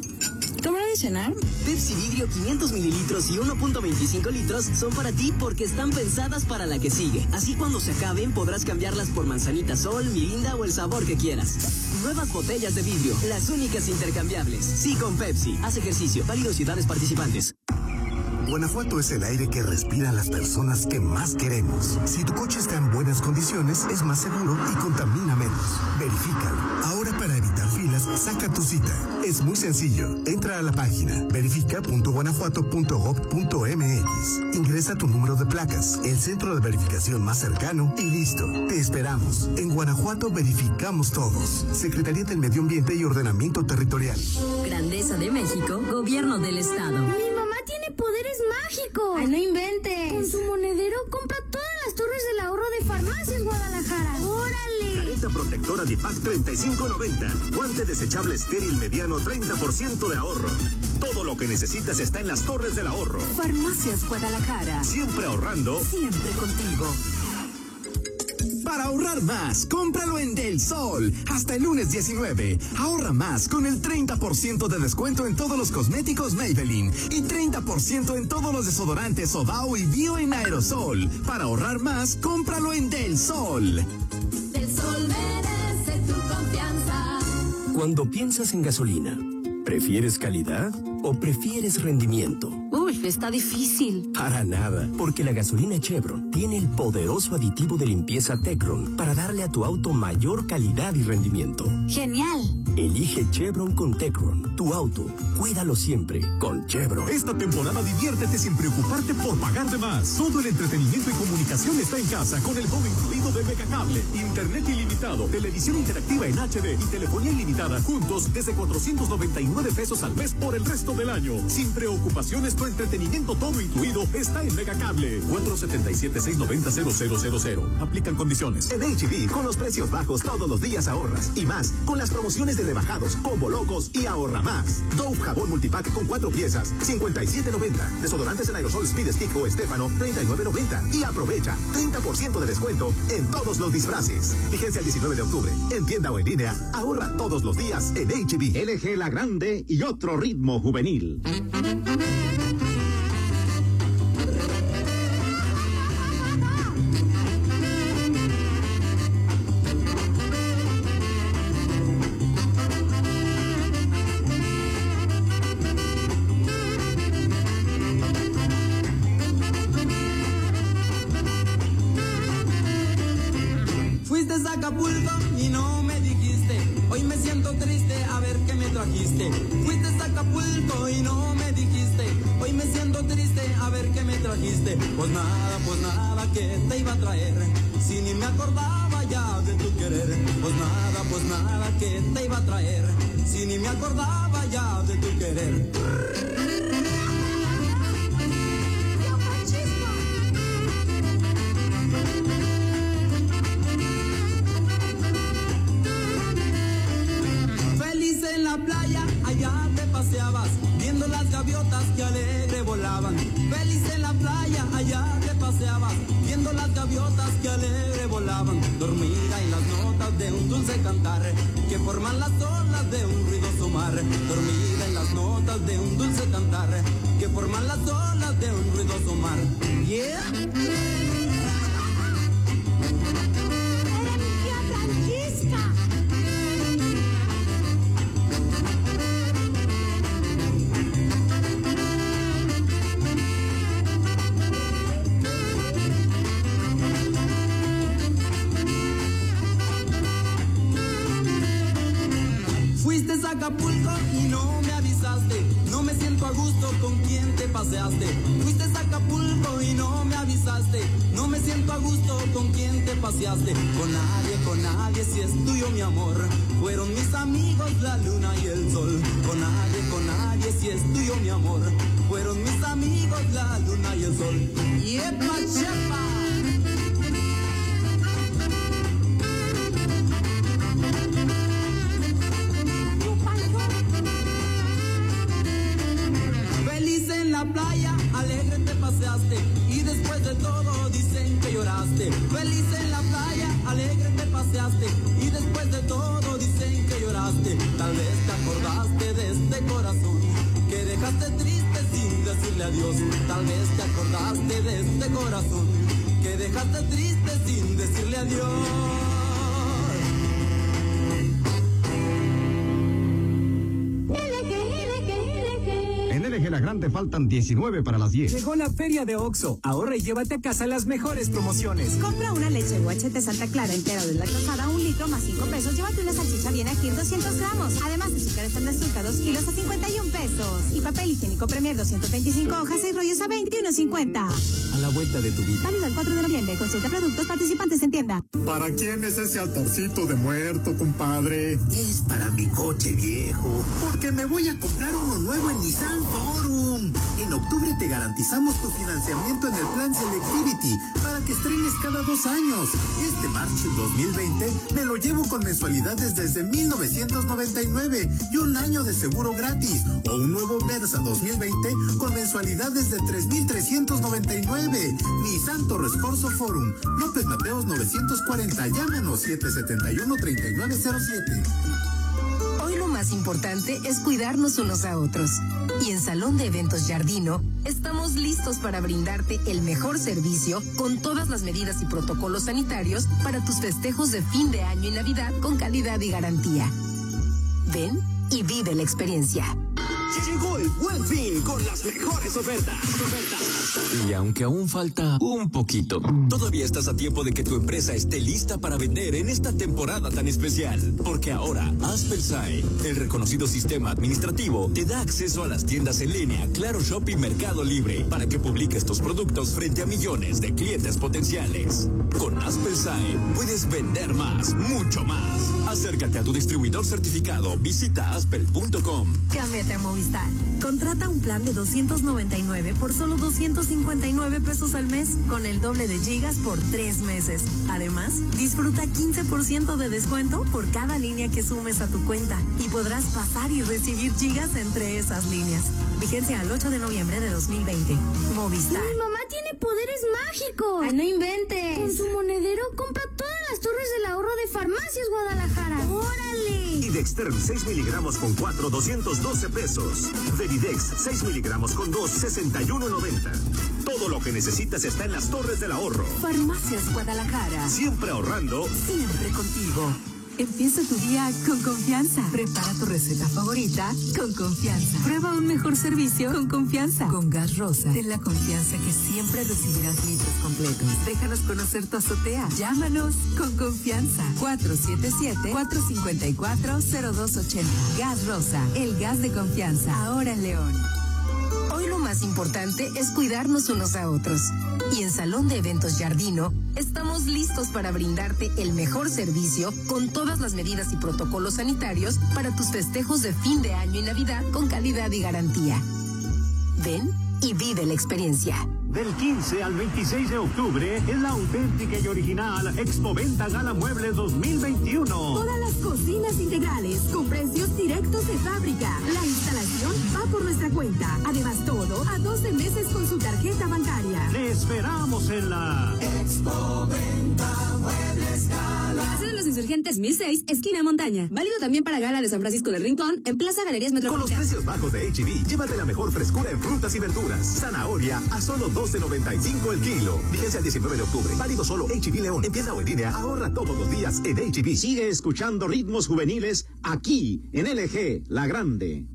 ¿cómo de cenar? Pepsi Vidrio 500 mililitros y 1.25 litros son para ti porque están pensadas para la que sigue. Así cuando se acaben podrás cambiarlas por manzanita sol, mirinda o el sabor que quieras. Nuevas botellas de vidrio, las únicas intercambiables. Sí con Pepsi. Haz ejercicio. Válido ciudades participantes. Guanajuato es el aire que respiran las personas que más queremos. Si tu coche está en buenas condiciones, es más seguro y contamina saca tu cita. Es muy sencillo. Entra a la página verifica.guanajuato.gov.mx. Ingresa tu número de placas, el centro de verificación más cercano y listo. Te esperamos. En Guanajuato verificamos todos. Secretaría del Medio Ambiente y Ordenamiento Territorial. Grandeza de México, Gobierno del Estado. Mi mamá tiene poderes mágicos. mágico. Ay, no inventes. Con su monedero compra todas las torres del ahorro de Farmacias Guadalajara. ¡Órale! Careta protectora Dipac 3590. Guante desechable estéril mediano 30% de ahorro. Todo lo que necesitas está en las torres del ahorro. Farmacias Guadalajara. Siempre ahorrando. Siempre contigo. Para ahorrar más, cómpralo en Del Sol. Hasta el lunes 19. Ahorra más con el 30% de descuento en todos los cosméticos Maybelline y 30% en todos los desodorantes Odao y Bio en aerosol. Para ahorrar más, cómpralo en Del Sol. Del Sol merece tu confianza. Cuando piensas en gasolina, ¿prefieres calidad o prefieres rendimiento? Uy, está difícil. Para nada, porque la gasolina Chevron tiene el poderoso aditivo de limpieza Tecron para darle a tu auto mayor calidad y rendimiento. Genial. Elige Chevron con Tecron. Tu auto, cuídalo siempre con Chevron. Esta temporada diviértete sin preocuparte por pagar de más. Todo el entretenimiento y comunicación está en casa con el home incluido de Megacable. Internet ilimitado, televisión interactiva en HD y telefonía ilimitada juntos desde 499 pesos al mes por el resto del año. Sin preocupaciones, tu entretenimiento todo incluido está en Megacable. 477-690-0000. Aplican condiciones. En HB, con los precios bajos todos los días ahorras. Y más, con las promociones de rebajados, combo locos y ahorra más. Dove jabón multipack con cuatro piezas, 57.90. Desodorantes en aerosol Speed Stick o Estefano, 39.90. Y aprovecha 30% de descuento en todos los disfraces. Vigencia el 19 de octubre. En tienda o en línea, ahorra todos los días en HB. LG La Grande y otro ritmo juvenil. Fuiste Acapulco trajiste. Fuiste a Acapulco y no me dijiste. Hoy me siento triste a ver qué me trajiste. Pues nada, pues nada que te iba a traer. Si ni me acordaba ya de tu querer. Pues nada, pues nada que te iba a traer. Si ni me acordaba ya de tu querer. De cantar, que forman las olas de un ruidoso mar. Dormida en las notas de un dulce En Grande faltan 19 para las 10. Llegó la feria de Oxo. Ahorra y llévate a casa las mejores promociones. Compra una leche UHT Santa Clara entera de la tostada, un litro más 5 pesos. Llévate una salchicha bien aquí 200 gramos. Además, azúcar están azúcar 2 kilos a 51 pesos. Y papel higiénico Premier 225 hojas y rollos a 21.50. a la vuelta de tu vida. Válido el 4 de noviembre. Consulta productos participantes en tienda. ¿Para quién es ese altarcito de muerto, compadre? Es para mi coche viejo, porque me voy a comprar uno nuevo en Nissan Forum. En octubre te garantizamos tu financiamiento en el plan Selectivity para que estrenes cada dos años. Este March 2020 me lo llevo con mensualidades desde 1999 y un año de seguro gratis. O un nuevo Versa 2020 con mensualidades de 3,399. Nissan Torres Corso Forum. López Mateos 940. Llámanos 771-3907. Hoy lo más importante es cuidarnos unos a otros. Y en Salón de Eventos Jardino estamos listos para brindarte el mejor servicio con todas las medidas y protocolos sanitarios para tus festejos de fin de año y Navidad con calidad y garantía. Ven y vive la experiencia. Llegó el buen fin con las mejores ofertas. Y aunque aún falta un poquito, todavía estás a tiempo de que tu empresa esté lista para vender en esta temporada tan especial. Porque ahora, Aspelsign, el reconocido sistema administrativo, te da acceso a las tiendas en línea Claro Shop y Mercado Libre para que publiques tus productos frente a millones de clientes potenciales. Con Aspelsign puedes vender más, mucho más. Acércate a tu distribuidor certificado. Visita aspel.com. Cámbiate a Movistar. Contrata un plan de 299 por solo 259 pesos al mes, con el doble de gigas por tres meses. Además, disfruta 15% de descuento por cada línea que sumes a tu cuenta y podrás pasar y recibir gigas entre esas líneas. Vigencia al 8 de noviembre de 2020. Movistar. Mi mamá tiene poderes mágicos. Ay, no inventes. Con su monedero compra todas las torres del ahorro de Farmacias Guadalajara. ¡Órale! Y Dexterm 6 miligramos con 4, 212 pesos. Veridex 6 miligramos con 2, 61.90. Todo lo que necesitas está en las torres del ahorro. Farmacias Guadalajara. Siempre ahorrando. Siempre contigo. Empieza tu día con confianza. Prepara tu receta favorita con confianza. Prueba un mejor servicio con confianza. Con Gas Rosa, ten la confianza que siempre recibirás litros completos. Déjanos conocer tu azotea. Llámanos con confianza. 477-454-0280. Gas Rosa, el gas de confianza. Ahora en León. Hoy lo más importante es cuidarnos unos a otros. Y en Salón de Eventos Jardino estamos listos para brindarte el mejor servicio con todas las medidas y protocolos sanitarios para tus festejos de fin de año y Navidad con calidad y garantía. Ven y vive la experiencia. Del 15 al 26 de octubre es la auténtica y original Expo Venta Gala Muebles 2021. Todas las cocinas integrales con precios directos de fábrica. La instalación va por nuestra cuenta. Además, todo a 12 meses con su tarjeta bancaria. Te esperamos en la Expo Venta Muebles Gala. Plaza de los Insurgentes 1006, esquina Montaña. Válido también para Gala de San Francisco del Rincón, en Plaza Galerías Con los precios bajos de HB, llévate la mejor frescura en frutas y verduras. Zanahoria a solo 12.95 el kilo. Vigencia el 19 de octubre. Válido solo HB León. En tienda o en línea. Ahorra todos los días en HB. Sigue escuchando ritmos juveniles aquí en LG, La Grande.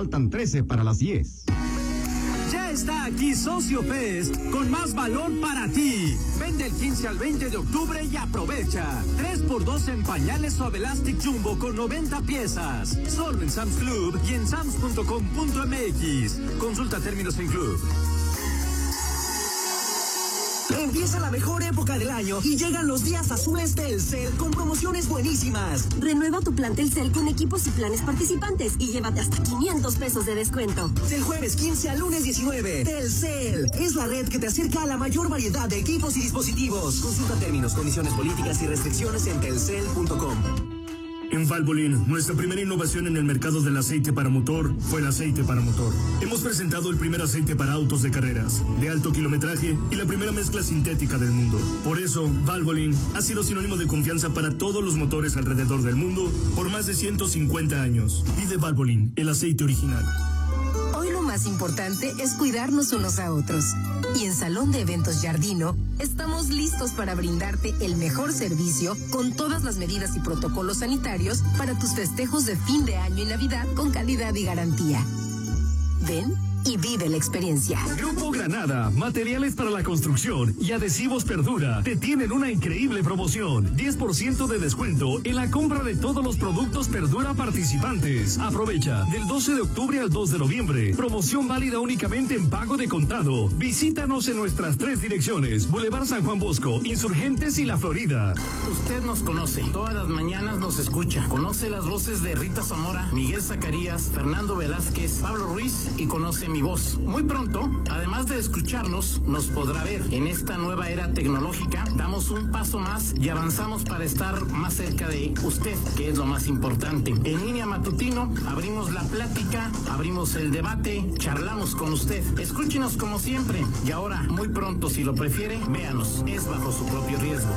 Faltan 13 para las 10. Ya está aquí Socio Fest con más valor para ti. Vende el 15 al 20 de octubre y aprovecha. 3x2 en pañales Suave Elastic Jumbo con 90 piezas. Solo en Sam's Club y en sams.com.mx. Consulta términos en club. Empieza la mejor época del año y llegan los días azules Telcel con promociones buenísimas. Renueva tu plan Telcel con equipos y planes participantes y llévate hasta 500 pesos de descuento. Del jueves 15 al lunes 19, Telcel es la red que te acerca a la mayor variedad de equipos y dispositivos. Consulta términos, condiciones políticas y restricciones en telcel.com. En Valvoline, nuestra primera innovación en el mercado del aceite para motor fue el aceite para motor. Hemos presentado el primer aceite para autos de carreras, de alto kilometraje y la primera mezcla sintética del mundo. Por eso, Valvoline ha sido sinónimo de confianza para todos los motores alrededor del mundo por más de 150 años. Pide Valvoline, el aceite original. Más importante es cuidarnos unos a otros. Y en Salón de Eventos Jardino estamos listos para brindarte el mejor servicio con todas las medidas y protocolos sanitarios para tus festejos de fin de año y Navidad con calidad y garantía. Ven y vive la experiencia. Grupo Granada, materiales para la construcción y adhesivos Perdura te tienen una increíble promoción. 10% de descuento en la compra de todos los productos Perdura participantes. Aprovecha del 12 de octubre al 2 de noviembre. Promoción válida únicamente en pago de contado. Visítanos en nuestras tres direcciones: Boulevard San Juan Bosco, Insurgentes y La Florida. Usted nos conoce, todas las mañanas nos escucha. Conoce las voces de Rita Zamora, Miguel Zacarías, Fernando Velázquez, Pablo Ruiz y conoce mi voz. Muy pronto, además de escucharnos, nos podrá ver. En esta nueva era tecnológica, damos un paso más y avanzamos para estar más cerca de usted, que es lo más importante. En línea matutino, abrimos la plática, abrimos el debate, charlamos con usted. Escúchenos como siempre. Y ahora, muy pronto, si lo prefiere, véanos. Es bajo su propio riesgo.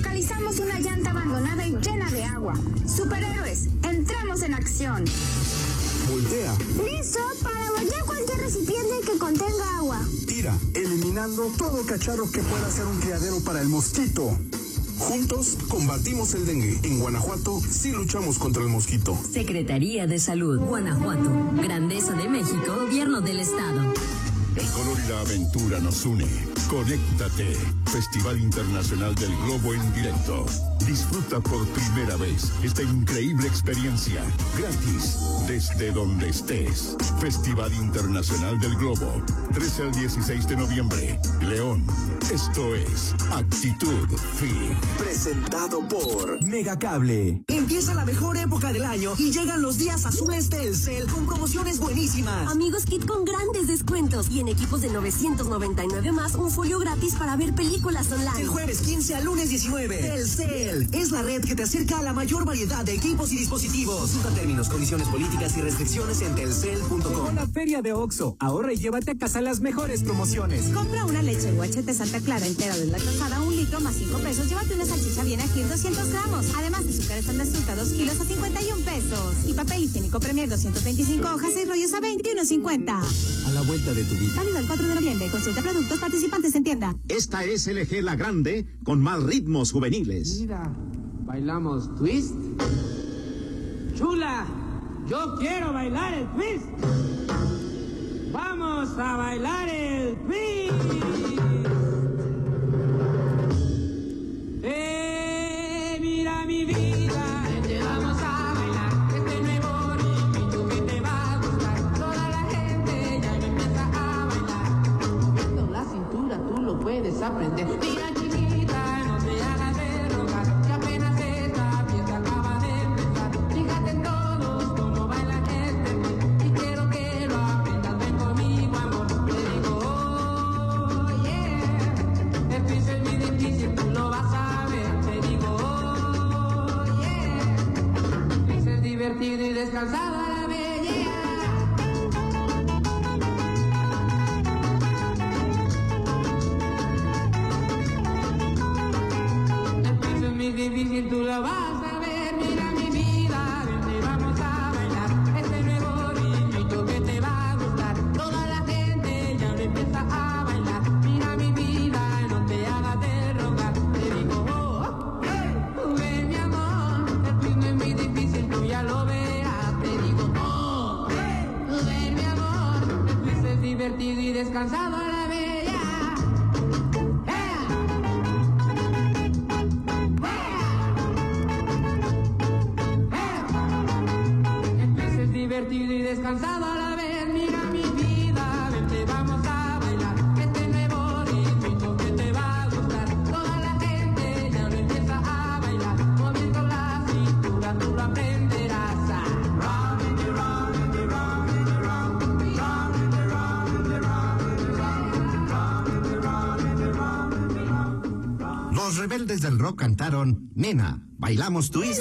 Localizamos una llanta abandonada y llena de agua. Superhéroes, entramos en acción. Voltea. Listo para voltear cualquier recipiente que contenga agua. Tira, eliminando todo cacharro que pueda ser un criadero para el mosquito. Juntos combatimos el dengue. En Guanajuato sí luchamos contra el mosquito. Secretaría de Salud, Guanajuato. Grandeza de México, Gobierno del Estado. El color y la aventura nos une. Conéctate. Festival Internacional del Globo en directo. Disfruta por primera vez esta increíble experiencia. Gratis. Desde donde estés. Festival Internacional del Globo. 13 al 16 de noviembre. León. Esto es Actitud Fin. Presentado por Megacable. Empieza la mejor época del año y llegan los días azules Telcel con promociones buenísimas. Amigos Kit con grandes descuentos y en equipos de 999 más un folio gratis para ver películas online. El jueves 15 al lunes 19. Telcel es la red que te acerca a la mayor variedad de equipos y dispositivos. Consulta términos, condiciones políticas y restricciones en telcel.com. la feria de Oxo. Ahorra y llévate a casa las mejores promociones. Compra una leche UHT Santa Clara entera deslactosada, un litro más 5 pesos. Llévate una salchicha bien aquí 200 gramos. Además, azúcar estándar fruta 2 kilos a 51 pesos. Y papel higiénico Premier 225 hojas y rollos a 21.50. A la vuelta de tu vida. Válido el 4 de noviembre. Consulta productos participantes en tienda. Esta es LG La Grande con más ritmos juveniles. Mira, bailamos twist. Chula, yo quiero bailar el twist. Vamos a bailar el twist. Mira chiquita, no te hagas de que apenas esta fiesta acaba de empezar. Fíjate en todos cómo bailan este y quiero que lo aprendas. Ven conmigo, amor. Te digo, oh, yeah. El piso es muy difícil, tú lo vas a ver. Te digo, oh, yeah. El piso es divertido y descansado bailamos twist.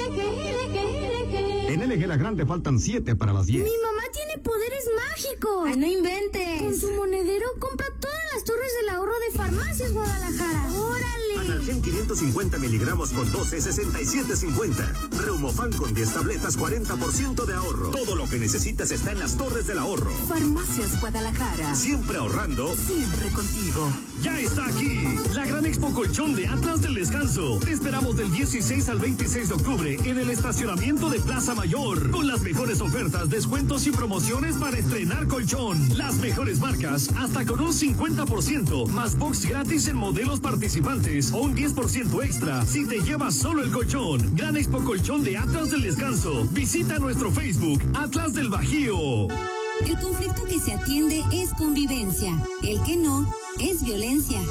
En LG La Grande faltan 7 para las 10. Mi mamá tiene poderes mágicos. Ay, no inventes. Con su monedero compra todas las torres del ahorro de Farmacias Guadalajara. ¡Órale! Analgen 550 miligramos con 12, 67.50. Reumofan con 10 tabletas, 40% de ahorro. Todo lo que necesitas está en las torres del ahorro. Farmacias Guadalajara. Siempre ahorrando. Siempre contigo. Ya está aquí la gran expo colchón de Atlas del Descanso. Te esperamos del 16 al 26 de octubre en el estacionamiento de Plaza Mayor con las mejores ofertas, descuentos y promociones para estrenar colchón. Las mejores marcas hasta con un 50% más box gratis en modelos participantes o un 10% extra si te llevas solo el colchón. Gran expo colchón de Atlas del Descanso. Visita nuestro Facebook Atlas del Bajío. El conflicto que se atiende es convivencia. El que no es violencia.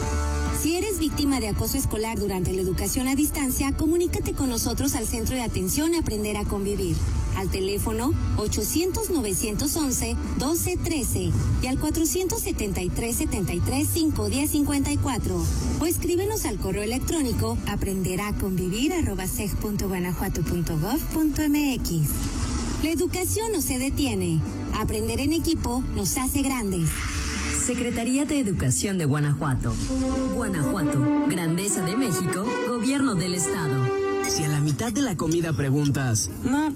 Si eres víctima de acoso escolar durante la educación a distancia, comunícate con nosotros al Centro de Atención Aprender a Convivir. Al teléfono 800-911-1213 y al 473-73-510-54. O escríbenos al correo electrónico aprenderaconvivir.guanajuato.gov.mx. La educación no se detiene. Aprender en equipo nos hace grandes. Secretaría de Educación de Guanajuato. Guanajuato, Grandeza de México, Gobierno del Estado. Si a la mitad de la comida preguntas, No.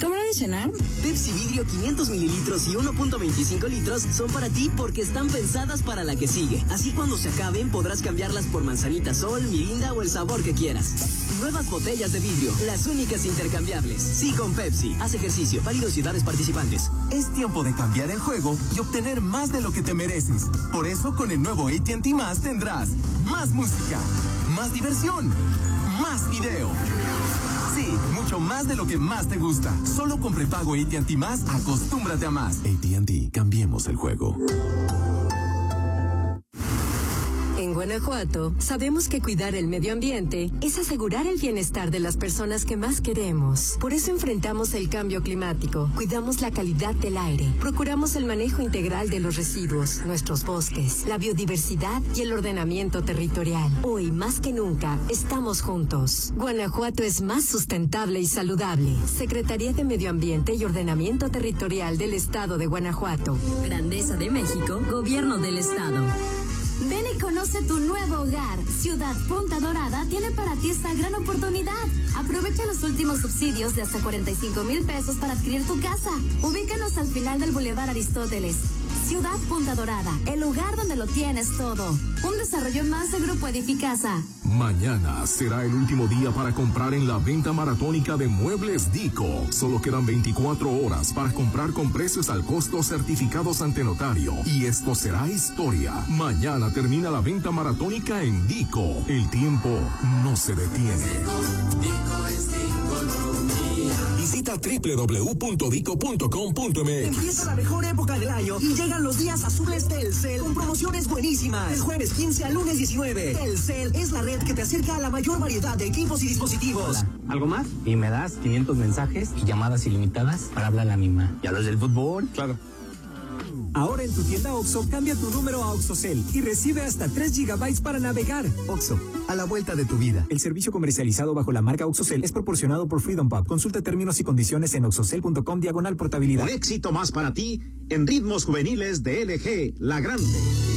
¿Cómo de cenar? Pepsi Vidrio 500 mililitros y 1.25 litros son para ti porque están pensadas para la que sigue. Así cuando se acaben podrás cambiarlas por manzanita sol, mirinda o el sabor que quieras. Nuevas botellas de vidrio, las únicas intercambiables. Sí con Pepsi. Haz ejercicio, válido en ciudades participantes. Es tiempo de cambiar el juego y obtener más de lo que te mereces. Por eso con el nuevo ATT Más tendrás más música, más diversión, más video. Sí, mucho más de lo que más te gusta. Solo con prepago AT&T Más, acostúmbrate a más. ATT, cambiemos el juego. Guanajuato, sabemos que cuidar el medio ambiente es asegurar el bienestar de las personas que más queremos. Por eso enfrentamos el cambio climático, cuidamos la calidad del aire, procuramos el manejo integral de los residuos, nuestros bosques, la biodiversidad y el ordenamiento territorial. Hoy, más que nunca, estamos juntos. Guanajuato es más sustentable y saludable. Secretaría de Medio Ambiente y Ordenamiento Territorial del Estado de Guanajuato. Grandeza de México, Gobierno del Estado. Ven y conoce tu nuevo hogar. Ciudad Punta Dorada tiene para ti esta gran oportunidad. Aprovecha los últimos subsidios de hasta 45 mil pesos para adquirir tu casa. Ubícanos al final del Boulevard Aristóteles. Ciudad Punta Dorada, el lugar donde lo tienes todo. Un desarrollo más de Grupo Edificasa. Mañana será el último día para comprar en la venta maratónica de Muebles Dico. Solo quedan 24 horas para comprar con precios al costo certificados ante notario. Y esto será historia. Mañana termina la venta maratónica en Dico. El tiempo no se detiene. Visita www.dico.com.mx. Empieza la mejor época del año y los días azules Telcel con promociones buenísimas. Del jueves 15 al lunes 19. Telcel es la red que te acerca a la mayor variedad de equipos y dispositivos. ¿Algo más? Y me das 500 mensajes y llamadas ilimitadas para hablar a la misma. ¿Y a los del fútbol? Claro. Ahora en tu tienda OXO, cambia tu número a OXOCEL y recibe hasta 3 gigabytes para navegar. OXO, a la vuelta de tu vida. El servicio comercializado bajo la marca OXOCEL es proporcionado por Freedom Pub. Consulta términos y condiciones en oxocel.com diagonal portabilidad. Un éxito más para ti en ritmos juveniles de LG, La Grande.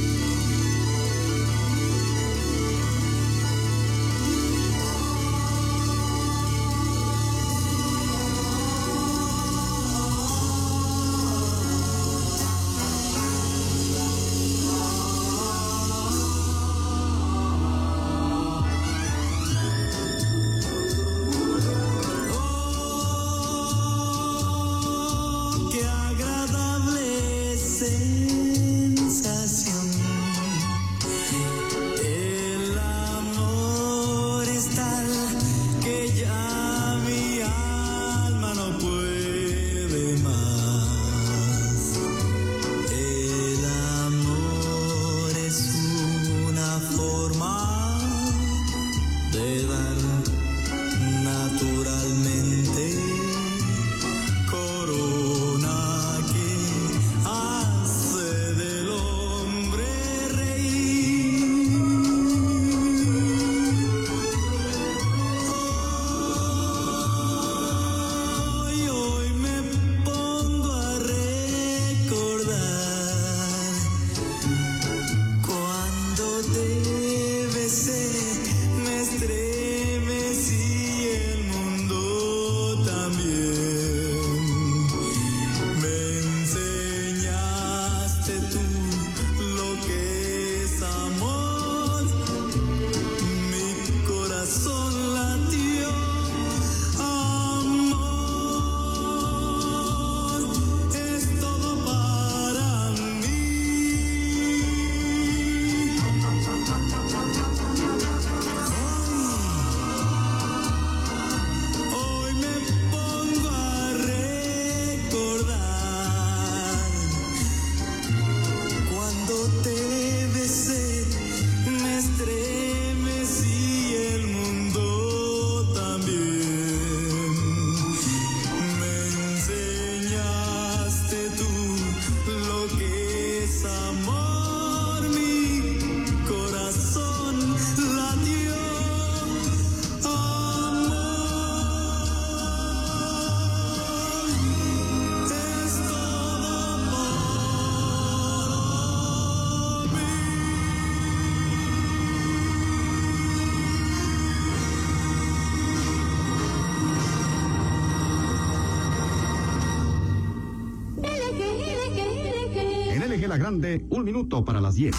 Primera grande, un minuto para las 10.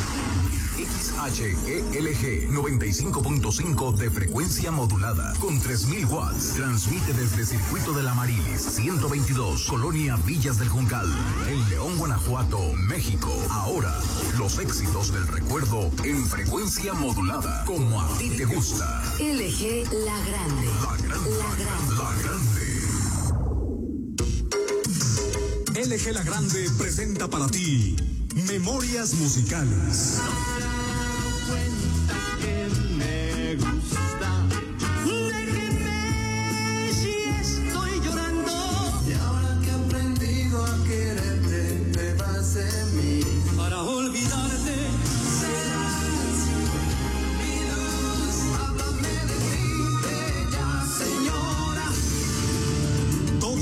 HELG 95.5 de frecuencia modulada con 3000 watts. Transmite desde Circuito de la Marilis 122, Colonia Villas del Juncal, en León, Guanajuato, México. Ahora, los éxitos del recuerdo en frecuencia modulada, como a ti te gusta. LG La Grande. La Grande. La Grande. La Grande. LG La Grande presenta para ti Memorias musicales.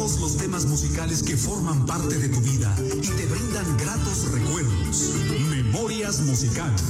los temas musicales que forman parte de tu vida y te brindan gratos recuerdos. Memorias musicales.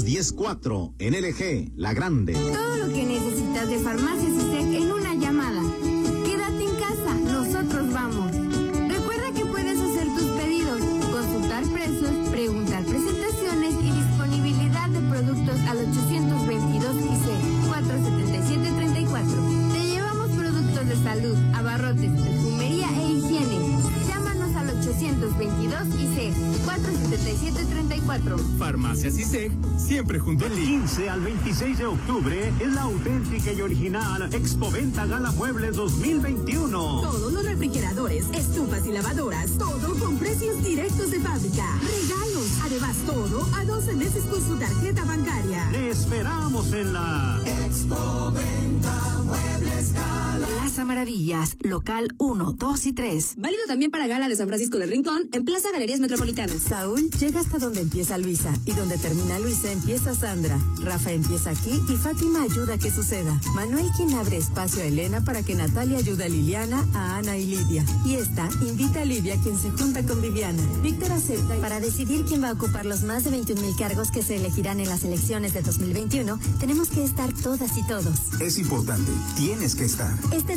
Las 10.04 en LG, la grande. Todo lo que necesitas de farmacias ISEC en una llamada. Quédate en casa, nosotros vamos. Recuerda que puedes hacer tus pedidos, consultar precios, preguntar presentaciones y disponibilidad de productos al 822 ISEC 47734. Te llevamos productos de salud, abarrotes, perfumería e higiene. Llámanos al 822 ISEC 47734. Farmacias ISEG, siempre junto a Del ti. 15 al 26 de octubre es la auténtica y original Expo Venta Gala Muebles 2021. Todos los refrigeradores, estufas y lavadoras, todo con precios directos de fábrica. Regalos, además todo a 12 meses con su tarjeta bancaria. Te esperamos en la Expo Venta Muebles Gala. Plaza Maravillas, local 1, 2 y 3. Válido también para Gala de San Francisco del Rincón en Plaza Galerías Metropolitanas. Saúl llega hasta donde empieza Luisa y donde termina Luisa empieza Sandra. Rafa empieza aquí y Fátima ayuda a que suceda. Manuel quien abre espacio a Elena para que Natalia ayude a Liliana, a Ana y Lidia. Y esta invita a Livia quien se junta con Viviana. Víctor acepta y Para decidir quién va a ocupar los más de 21 mil cargos que se elegirán en las elecciones de 2021, tenemos que estar todas y todos. Es importante, tienes que estar. Este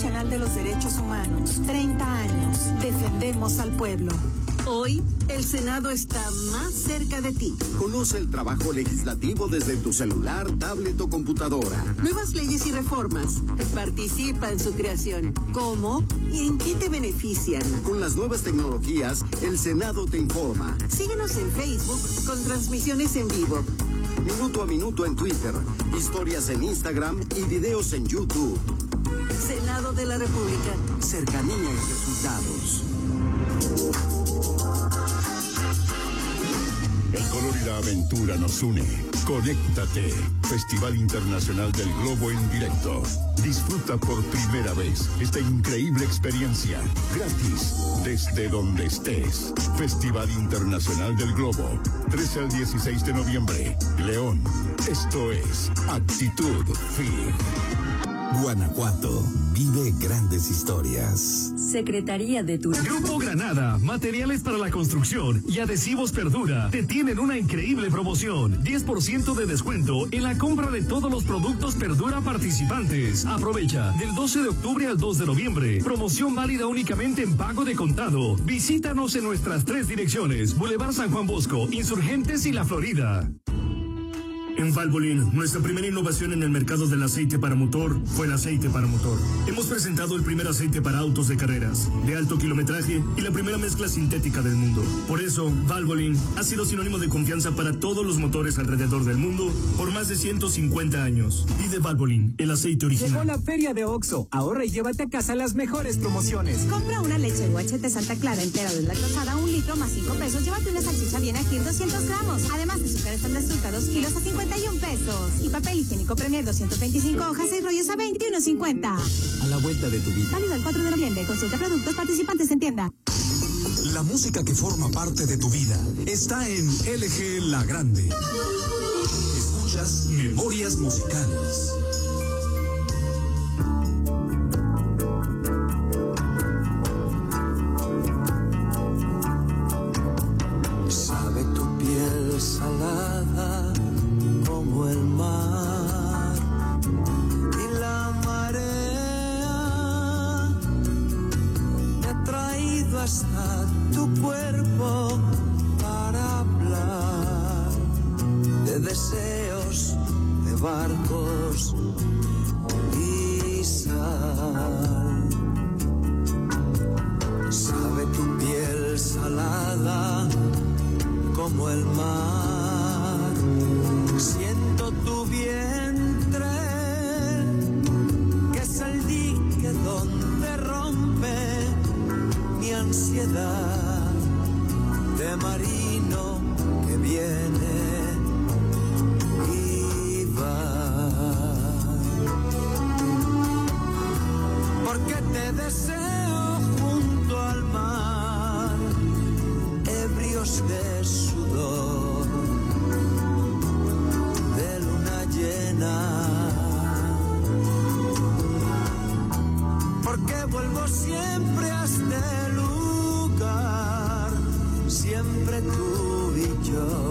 Nacional de los Derechos Humanos, 30 años, defendemos al pueblo. Hoy, el Senado está más cerca de ti. Conoce el trabajo legislativo desde tu celular, tablet o computadora. Nuevas leyes y reformas. Participa en su creación. ¿Cómo y en qué te benefician? Con las nuevas tecnologías, el Senado te informa. Síguenos en Facebook con transmisiones en vivo. Minuto a minuto en Twitter, historias en Instagram y videos en YouTube. Senado de la República. Cercanía y resultados. El color y la aventura nos une. Conéctate. Festival Internacional del Globo en directo. Disfruta por primera vez esta increíble experiencia. Gratis. Desde donde estés. Festival Internacional del Globo. 13 al 16 de noviembre. León. Esto es Actitud Fin. Guanajuato vive grandes historias. Secretaría de Turismo. Grupo Granada, materiales para la construcción y adhesivos Perdura te tienen una increíble promoción. 10% de descuento en la compra de todos los productos Perdura participantes. Aprovecha del 12 de octubre al 2 de noviembre. Promoción válida únicamente en pago de contado. Visítanos en nuestras tres direcciones: Boulevard San Juan Bosco, Insurgentes y La Florida. En Valvoline, nuestra primera innovación en el mercado del aceite para motor fue el aceite para motor. Hemos presentado el primer aceite para autos de carreras, de alto kilometraje y la primera mezcla sintética del mundo. Por eso, Valvoline ha sido sinónimo de confianza para todos los motores alrededor del mundo por más de 150 años. Pide Valvoline, el aceite Llegó original. la feria de Oxo. Ahorra y llévate a casa las mejores promociones. Compra una leche UHT Santa Clara entera deslactosada, un litro más 5 pesos. Llévate una salchicha bien aquí 200 gramos. Además, azúcar estándar fruta 2 kilos a 51 pesos. Y papel higiénico Premier 225 hojas y rollos a 21.50. A la vuelta de tu vida. Válido el 4 de noviembre. Consulta productos participantes en tienda. La música que forma parte de tu vida está en LG La Grande. Escuchas Memorias Musicales. Hasta tu cuerpo para hablar de deseo barcos y sal. Sabe tu piel salada como el mar. De marino que viene y va. Porque te deseo junto al mar, ebrios de sudor, de luna llena. Porque vuelvo siempre a siempre tú y yo,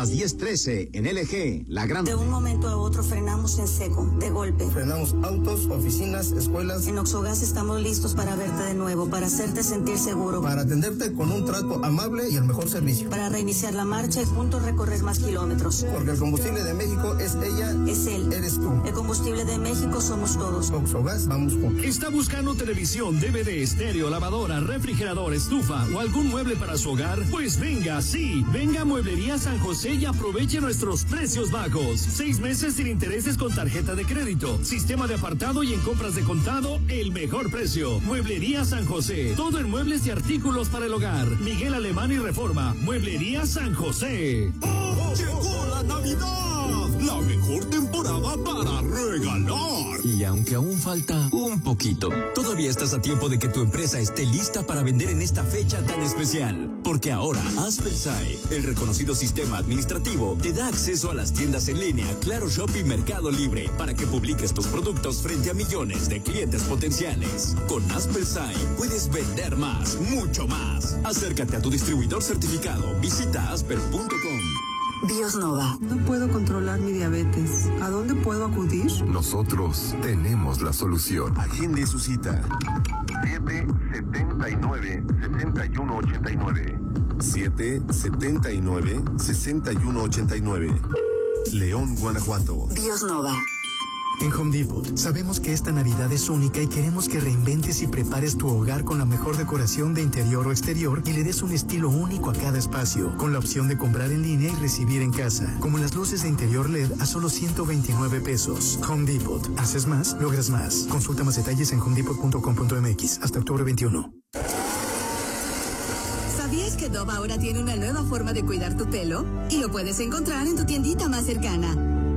Son las 10:13 en LG, la gran. De un momento a otro frenamos en seco, de golpe. Frenamos autos, oficinas, escuelas. En Oxogas estamos listos para verte de nuevo, para hacerte sentir seguro. Para atenderte con un trato amable y el mejor servicio. Para reiniciar la marcha y juntos recorrer más kilómetros. Porque el combustible de México es ella. Es él. Eres tú. El combustible de México somos todos. Oxogas, vamos juntos. ¿Está buscando televisión, DVD, estéreo, lavadora, refrigerador, estufa o algún mueble para su hogar? Pues venga, sí. Venga a Mueblería San José y aproveche nuestros precios bajos. Seis meses sin intereses con tarjeta de crédito. Sistema de apartado y en compras de contado, el mejor precio. Mueblería San José. Todo en muebles y artículos para el hogar. Miguel Alemán y Reforma. Mueblería San José. ¡Llegó la Navidad! La mejor temporada para regalar. Y aunque aún falta un poquito, todavía estás a tiempo de que tu empresa esté lista para vender en esta fecha tan especial. Porque ahora Aspersai, el reconocido sistema administrativo, te da acceso a las tiendas en línea Claro Shop y Mercado Libre para que publiques tus productos frente a millones de clientes potenciales. Con Aspersai puedes vender más, mucho más. Acércate a tu distribuidor certificado. Visita asper.com. Biosnova. No puedo controlar mi diabetes. ¿A dónde puedo acudir? Nosotros tenemos la solución. Agende su cita. 779-6189. 779-6189. León, Guanajuato. Biosnova. En Home Depot sabemos que esta Navidad es única y queremos que reinventes y prepares tu hogar con la mejor decoración de interior o exterior y le des un estilo único a cada espacio, con la opción de comprar en línea y recibir en casa, como las luces de interior LED a solo 129 pesos. Home Depot. Haces más, logras más. Consulta más detalles en homedepot.com.mx hasta octubre 21. ¿Sabías que Dove ahora tiene una nueva forma de cuidar tu pelo? Y lo puedes encontrar en tu tiendita más cercana.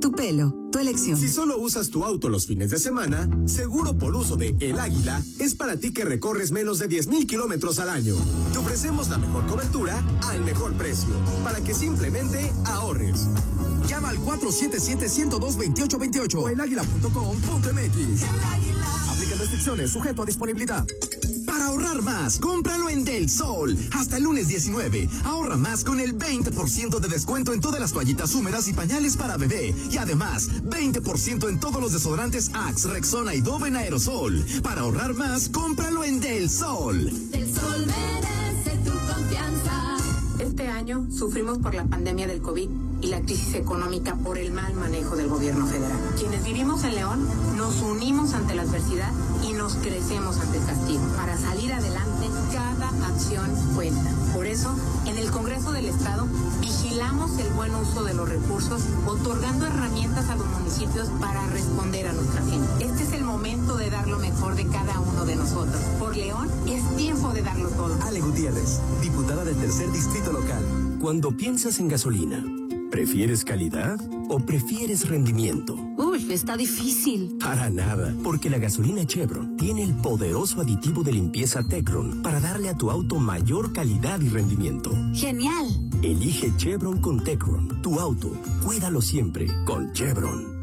tu pelo, tu elección. Si solo usas tu auto los fines de semana, Seguro por uso de El Águila es para ti que recorres menos de 10.000 kilómetros al año. Te ofrecemos la mejor cobertura al mejor precio, para que simplemente ahorres. Llama al 477-102-2828 o eláguila.com.mx. Aplica restricciones, sujeto a disponibilidad. Para ahorrar más, cómpralo en Del Sol. Hasta el lunes 19. Ahorra más con el 20% de descuento en todas las toallitas húmedas y pañales para bebé. Y además, 20% en todos los desodorantes Axe, Rexona y Dove en aerosol. Para ahorrar más, cómpralo en Del Sol. Del Sol merece tu confianza. Este año sufrimos por la pandemia del COVID y la crisis económica por el mal manejo del gobierno federal. Quienes vivimos en León nos unimos ante la adversidad y nos crecemos ante el castigo. Para salir adelante, cada acción cuenta. Por eso, en el Congreso del Estado, vigilamos el buen uso de los recursos, otorgando herramientas a los municipios para responder a nuestra gente. Este es el momento de dar lo mejor de cada uno de nosotros. Por León, es tiempo de darlo todo. Ale Gutiérrez, diputada del tercer distrito local. Cuando piensas en gasolina, ¿Prefieres calidad o prefieres rendimiento? Uy, está difícil. Para nada, porque la gasolina Chevron tiene el poderoso aditivo de limpieza Tecron para darle a tu auto mayor calidad y rendimiento. Genial. Elige Chevron con Tecron. Tu auto, cuídalo siempre con Chevron.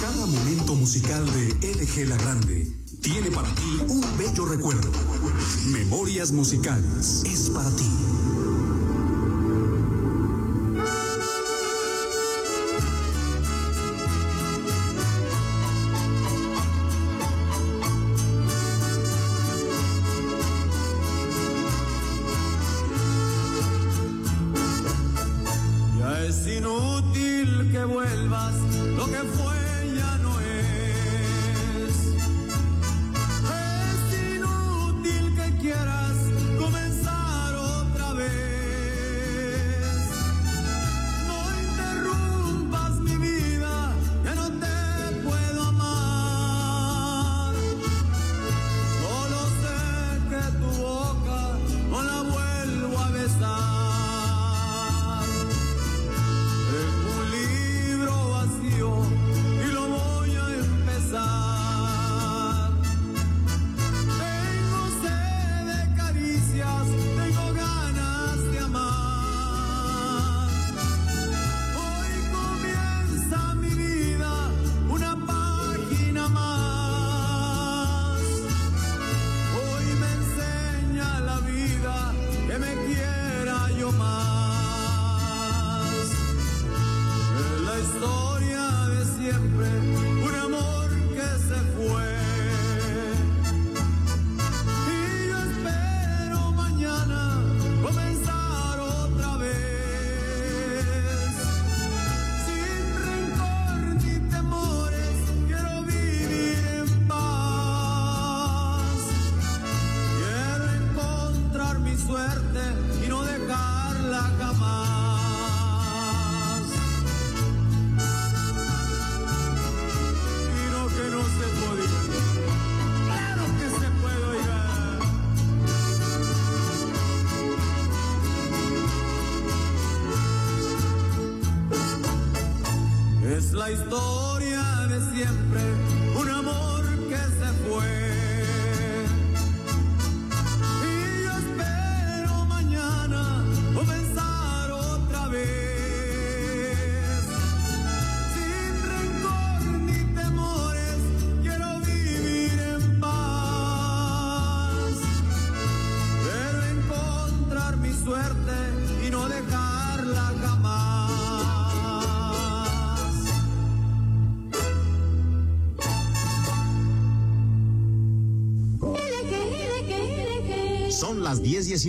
Cada momento musical de LG La Grande tiene para ti un bello recuerdo. Memorias musicales es para ti.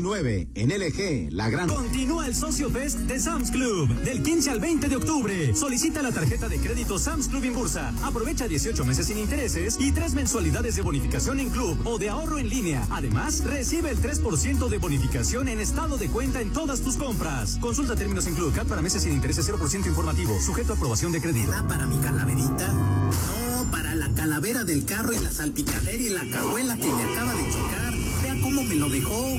10.19 en LG, la gran... Continúa el Socio Fest de Sam's Club del 15 al 20 de octubre. Solicita la tarjeta de crédito Sam's Club en Bursa. Aprovecha 18 meses sin intereses y tres mensualidades de bonificación en club o de ahorro en línea. Además, recibe el 3% de bonificación en estado de cuenta en todas tus compras. Consulta términos en Club Cat para meses sin intereses 0% informativo, sujeto a aprobación de crédito. ¿Para mi calaverita? No, para la calavera del carro y la salpicadera y la cajuela que me acaba de chocar. Vea cómo me lo dejó.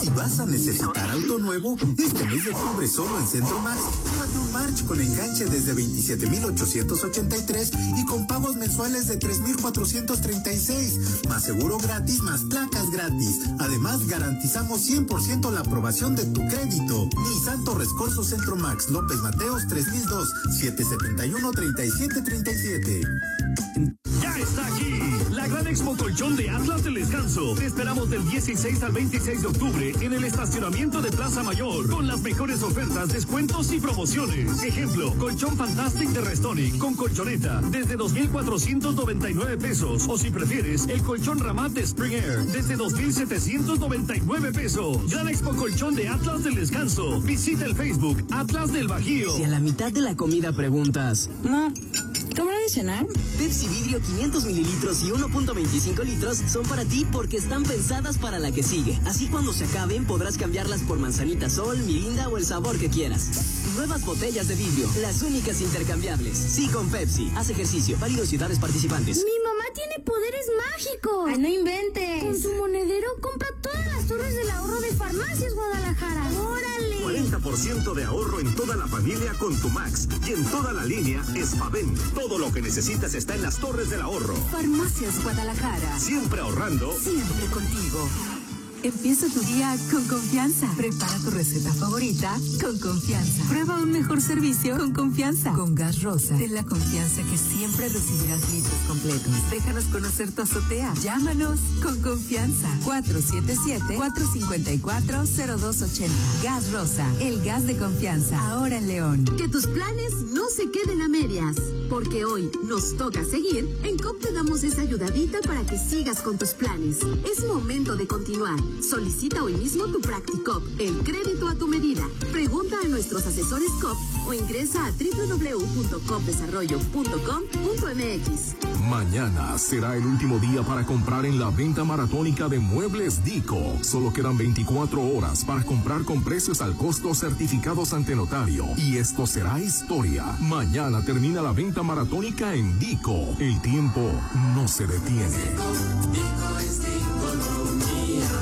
Si vas a necesitar auto nuevo, este mes de octubre solo en Centro Max, llévate un March con enganche desde 27,883 y con pagos mensuales de 3,436. Más seguro gratis, más placas gratis. Además, garantizamos 100% la aprobación de tu crédito. Nissan Torres Corso Centro Max, López Mateos 3002, 771-3737. Ya está aquí gran expo colchón de Atlas del Descanso. Te esperamos del 16 al 26 de octubre en el estacionamiento de Plaza Mayor con las mejores ofertas, descuentos y promociones. Ejemplo, colchón Fantastic de Restonic con colchoneta desde 2,499 pesos. O si prefieres, el colchón Ramat de Spring Air desde 2,799 pesos. Gran expo colchón de Atlas del Descanso. Visita el Facebook Atlas del Bajío. Si a la mitad de la comida preguntas, no. ¿Cómo de cenar? Pepsi Vidrio 500 mililitros y 1.25 litros son para ti porque están pensadas para la que sigue. Así cuando se acaben podrás cambiarlas por manzanita sol, mirinda o el sabor que quieras. Nuevas botellas de vidrio, las únicas intercambiables. Sí con Pepsi. Haz ejercicio. Válido ciudades participantes. Mi mamá tiene poderes mágicos. Ay, no inventes. Con su monedero compra todas las torres del ahorro de Farmacias Guadalajara. ¡Órale! 40% de ahorro en toda la familia con tu Max y en toda la línea Spaven. Todo lo que necesitas está en las torres del ahorro. Farmacias Guadalajara. Siempre ahorrando. Siempre contigo. Empieza tu día con confianza. Prepara tu receta favorita con confianza. Prueba un mejor servicio con confianza. Con Gas Rosa, ten la confianza que siempre recibirás litros completos. Déjanos conocer tu azotea. Llámanos con confianza. 477-454-0280. Gas Rosa, el gas de confianza. Ahora en León. Que tus planes no se queden a medias. Porque hoy nos toca seguir. En COP te damos esa ayudadita para que sigas con tus planes. Es momento de continuar. Solicita hoy mismo tu Practicop, el crédito a tu medida. Pregunta a nuestros asesores COP o ingresa a www.copdesarrollo.com.mx. Mañana será el último día para comprar en la venta maratónica de Muebles Dico. Solo quedan 24 horas para comprar con precios al costo certificados ante notario. Y esto será historia. Mañana termina la venta maratónica en Dico. El tiempo no se detiene.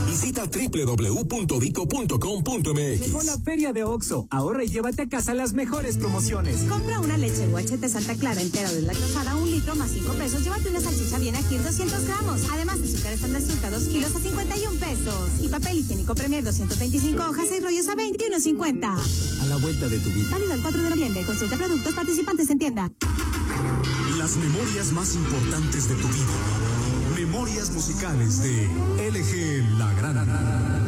Visita www.dico.com.mx. Llegó la feria de Oxo. Ahorra y llévate a casa las mejores promociones. Compra una leche guachete Santa Clara entera deslactosada, un litro más 5 pesos. Llévate una salchicha bien aquí 200 gramos. Además, azúcar estándar surta 2 kilos a 51 pesos. Y papel higiénico Premier 225 hojas y rollos a 21.50. A la vuelta de tu vida. Válido el 4 de noviembre. Consulta productos participantes en tienda. Las memorias más importantes de tu vida. Memorias musicales de LG La Gran.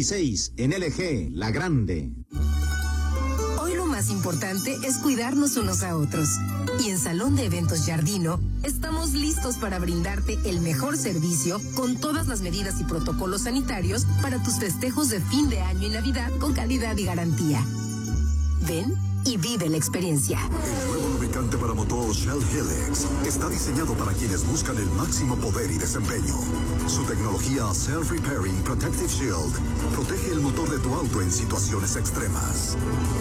10.26 en LG, La Grande. Hoy lo más importante es cuidarnos unos a otros. Y en Salón de Eventos Jardino estamos listos para brindarte el mejor servicio con todas las medidas y protocolos sanitarios para tus festejos de fin de año y Navidad con calidad y garantía. Ven y vive la experiencia. Lubricante para motor Shell Helix está diseñado para quienes buscan el máximo poder y desempeño. Su tecnología Self-Repairing Protective Shield protege el motor de tu auto en situaciones extremas.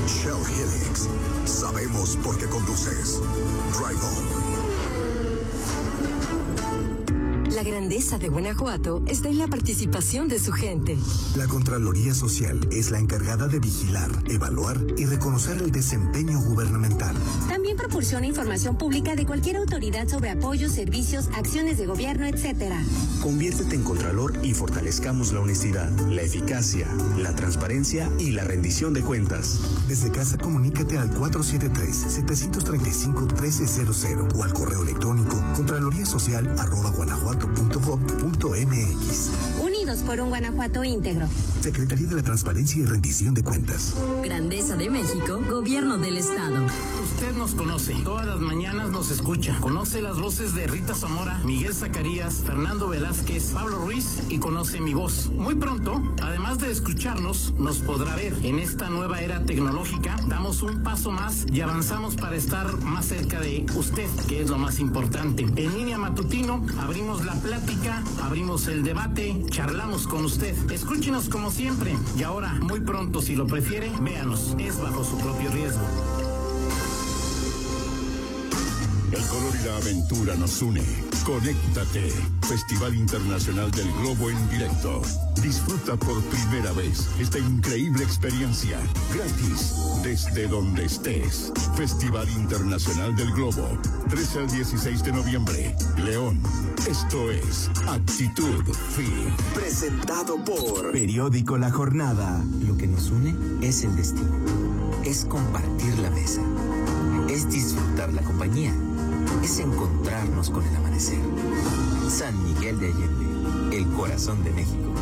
Shell Helix. Sabemos por qué conduces. Drive on. La grandeza de Guanajuato está en la participación de su gente. La Contraloría Social es la encargada de vigilar, evaluar y reconocer el desempeño gubernamental. También proporciona información pública de cualquier autoridad sobre apoyos, servicios, acciones de gobierno, etc. Conviértete en Contralor y fortalezcamos la honestidad, la eficacia, la transparencia y la rendición de cuentas. Desde casa comunícate al 473-735-1300 o al correo electrónico contraloríasocial Unidos por un Guanajuato íntegro. Secretaría de la Transparencia y Rendición de Cuentas. Grandeza de México, Gobierno del Estado. Usted nos conoce, todas las mañanas nos escucha. Conoce las voces de Rita Zamora, Miguel Zacarías, Fernando Velázquez, Pablo Ruiz y conoce mi voz. Muy pronto, además de escucharnos, nos podrá ver. En esta nueva era tecnológica, damos un paso más y avanzamos para estar más cerca de usted, que es lo más importante. En línea matutino, abrimos la plática, abrimos el debate, charlamos con usted. Escúchenos como siempre. Y ahora, muy pronto, si lo prefiere, véanos. Es bajo su propio riesgo. El color y la aventura nos une. Conéctate. Festival Internacional del Globo en directo. Disfruta por primera vez esta increíble experiencia. Gratis. Desde donde estés. Festival Internacional del Globo. 13 al 16 de noviembre. León. Esto es Actitud Fin. Presentado por Periódico La Jornada. Lo que nos une es el destino. Es compartir la mesa. Es disfrutar la compañía es encontrarnos con el amanecer. San Miguel de Allende, el corazón de México.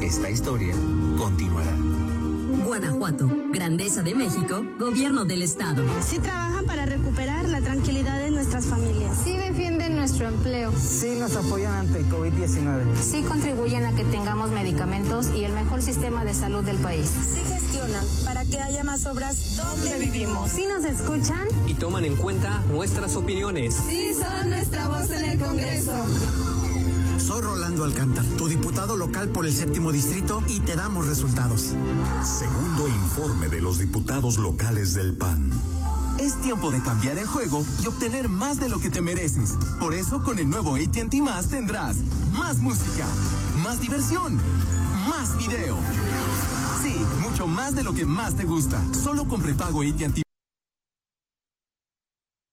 Esta historia continuará. Guanajuato, Grandeza de México, Gobierno del Estado. Sí trabajan para recuperar la tranquilidad de nuestras familias. Sí defienden nuestro empleo. Sí nos apoyan ante el COVID-19. Sí contribuyen a que tengamos medicamentos y el mejor sistema de salud del país. Sí gestionan para que haya más obras donde vivimos. Sí nos escuchan. Y toman en cuenta nuestras opiniones. Sí son nuestra voz en el Congreso. Soy Rolando Alcántara, tu diputado local por el séptimo distrito y te damos resultados. Segundo informe de los diputados locales del PAN. Es tiempo de cambiar el juego y obtener más de lo que te mereces. Por eso con el nuevo ATT Más tendrás más música, más diversión, más video. Sí, mucho más de lo que más te gusta. Solo con prepago ATT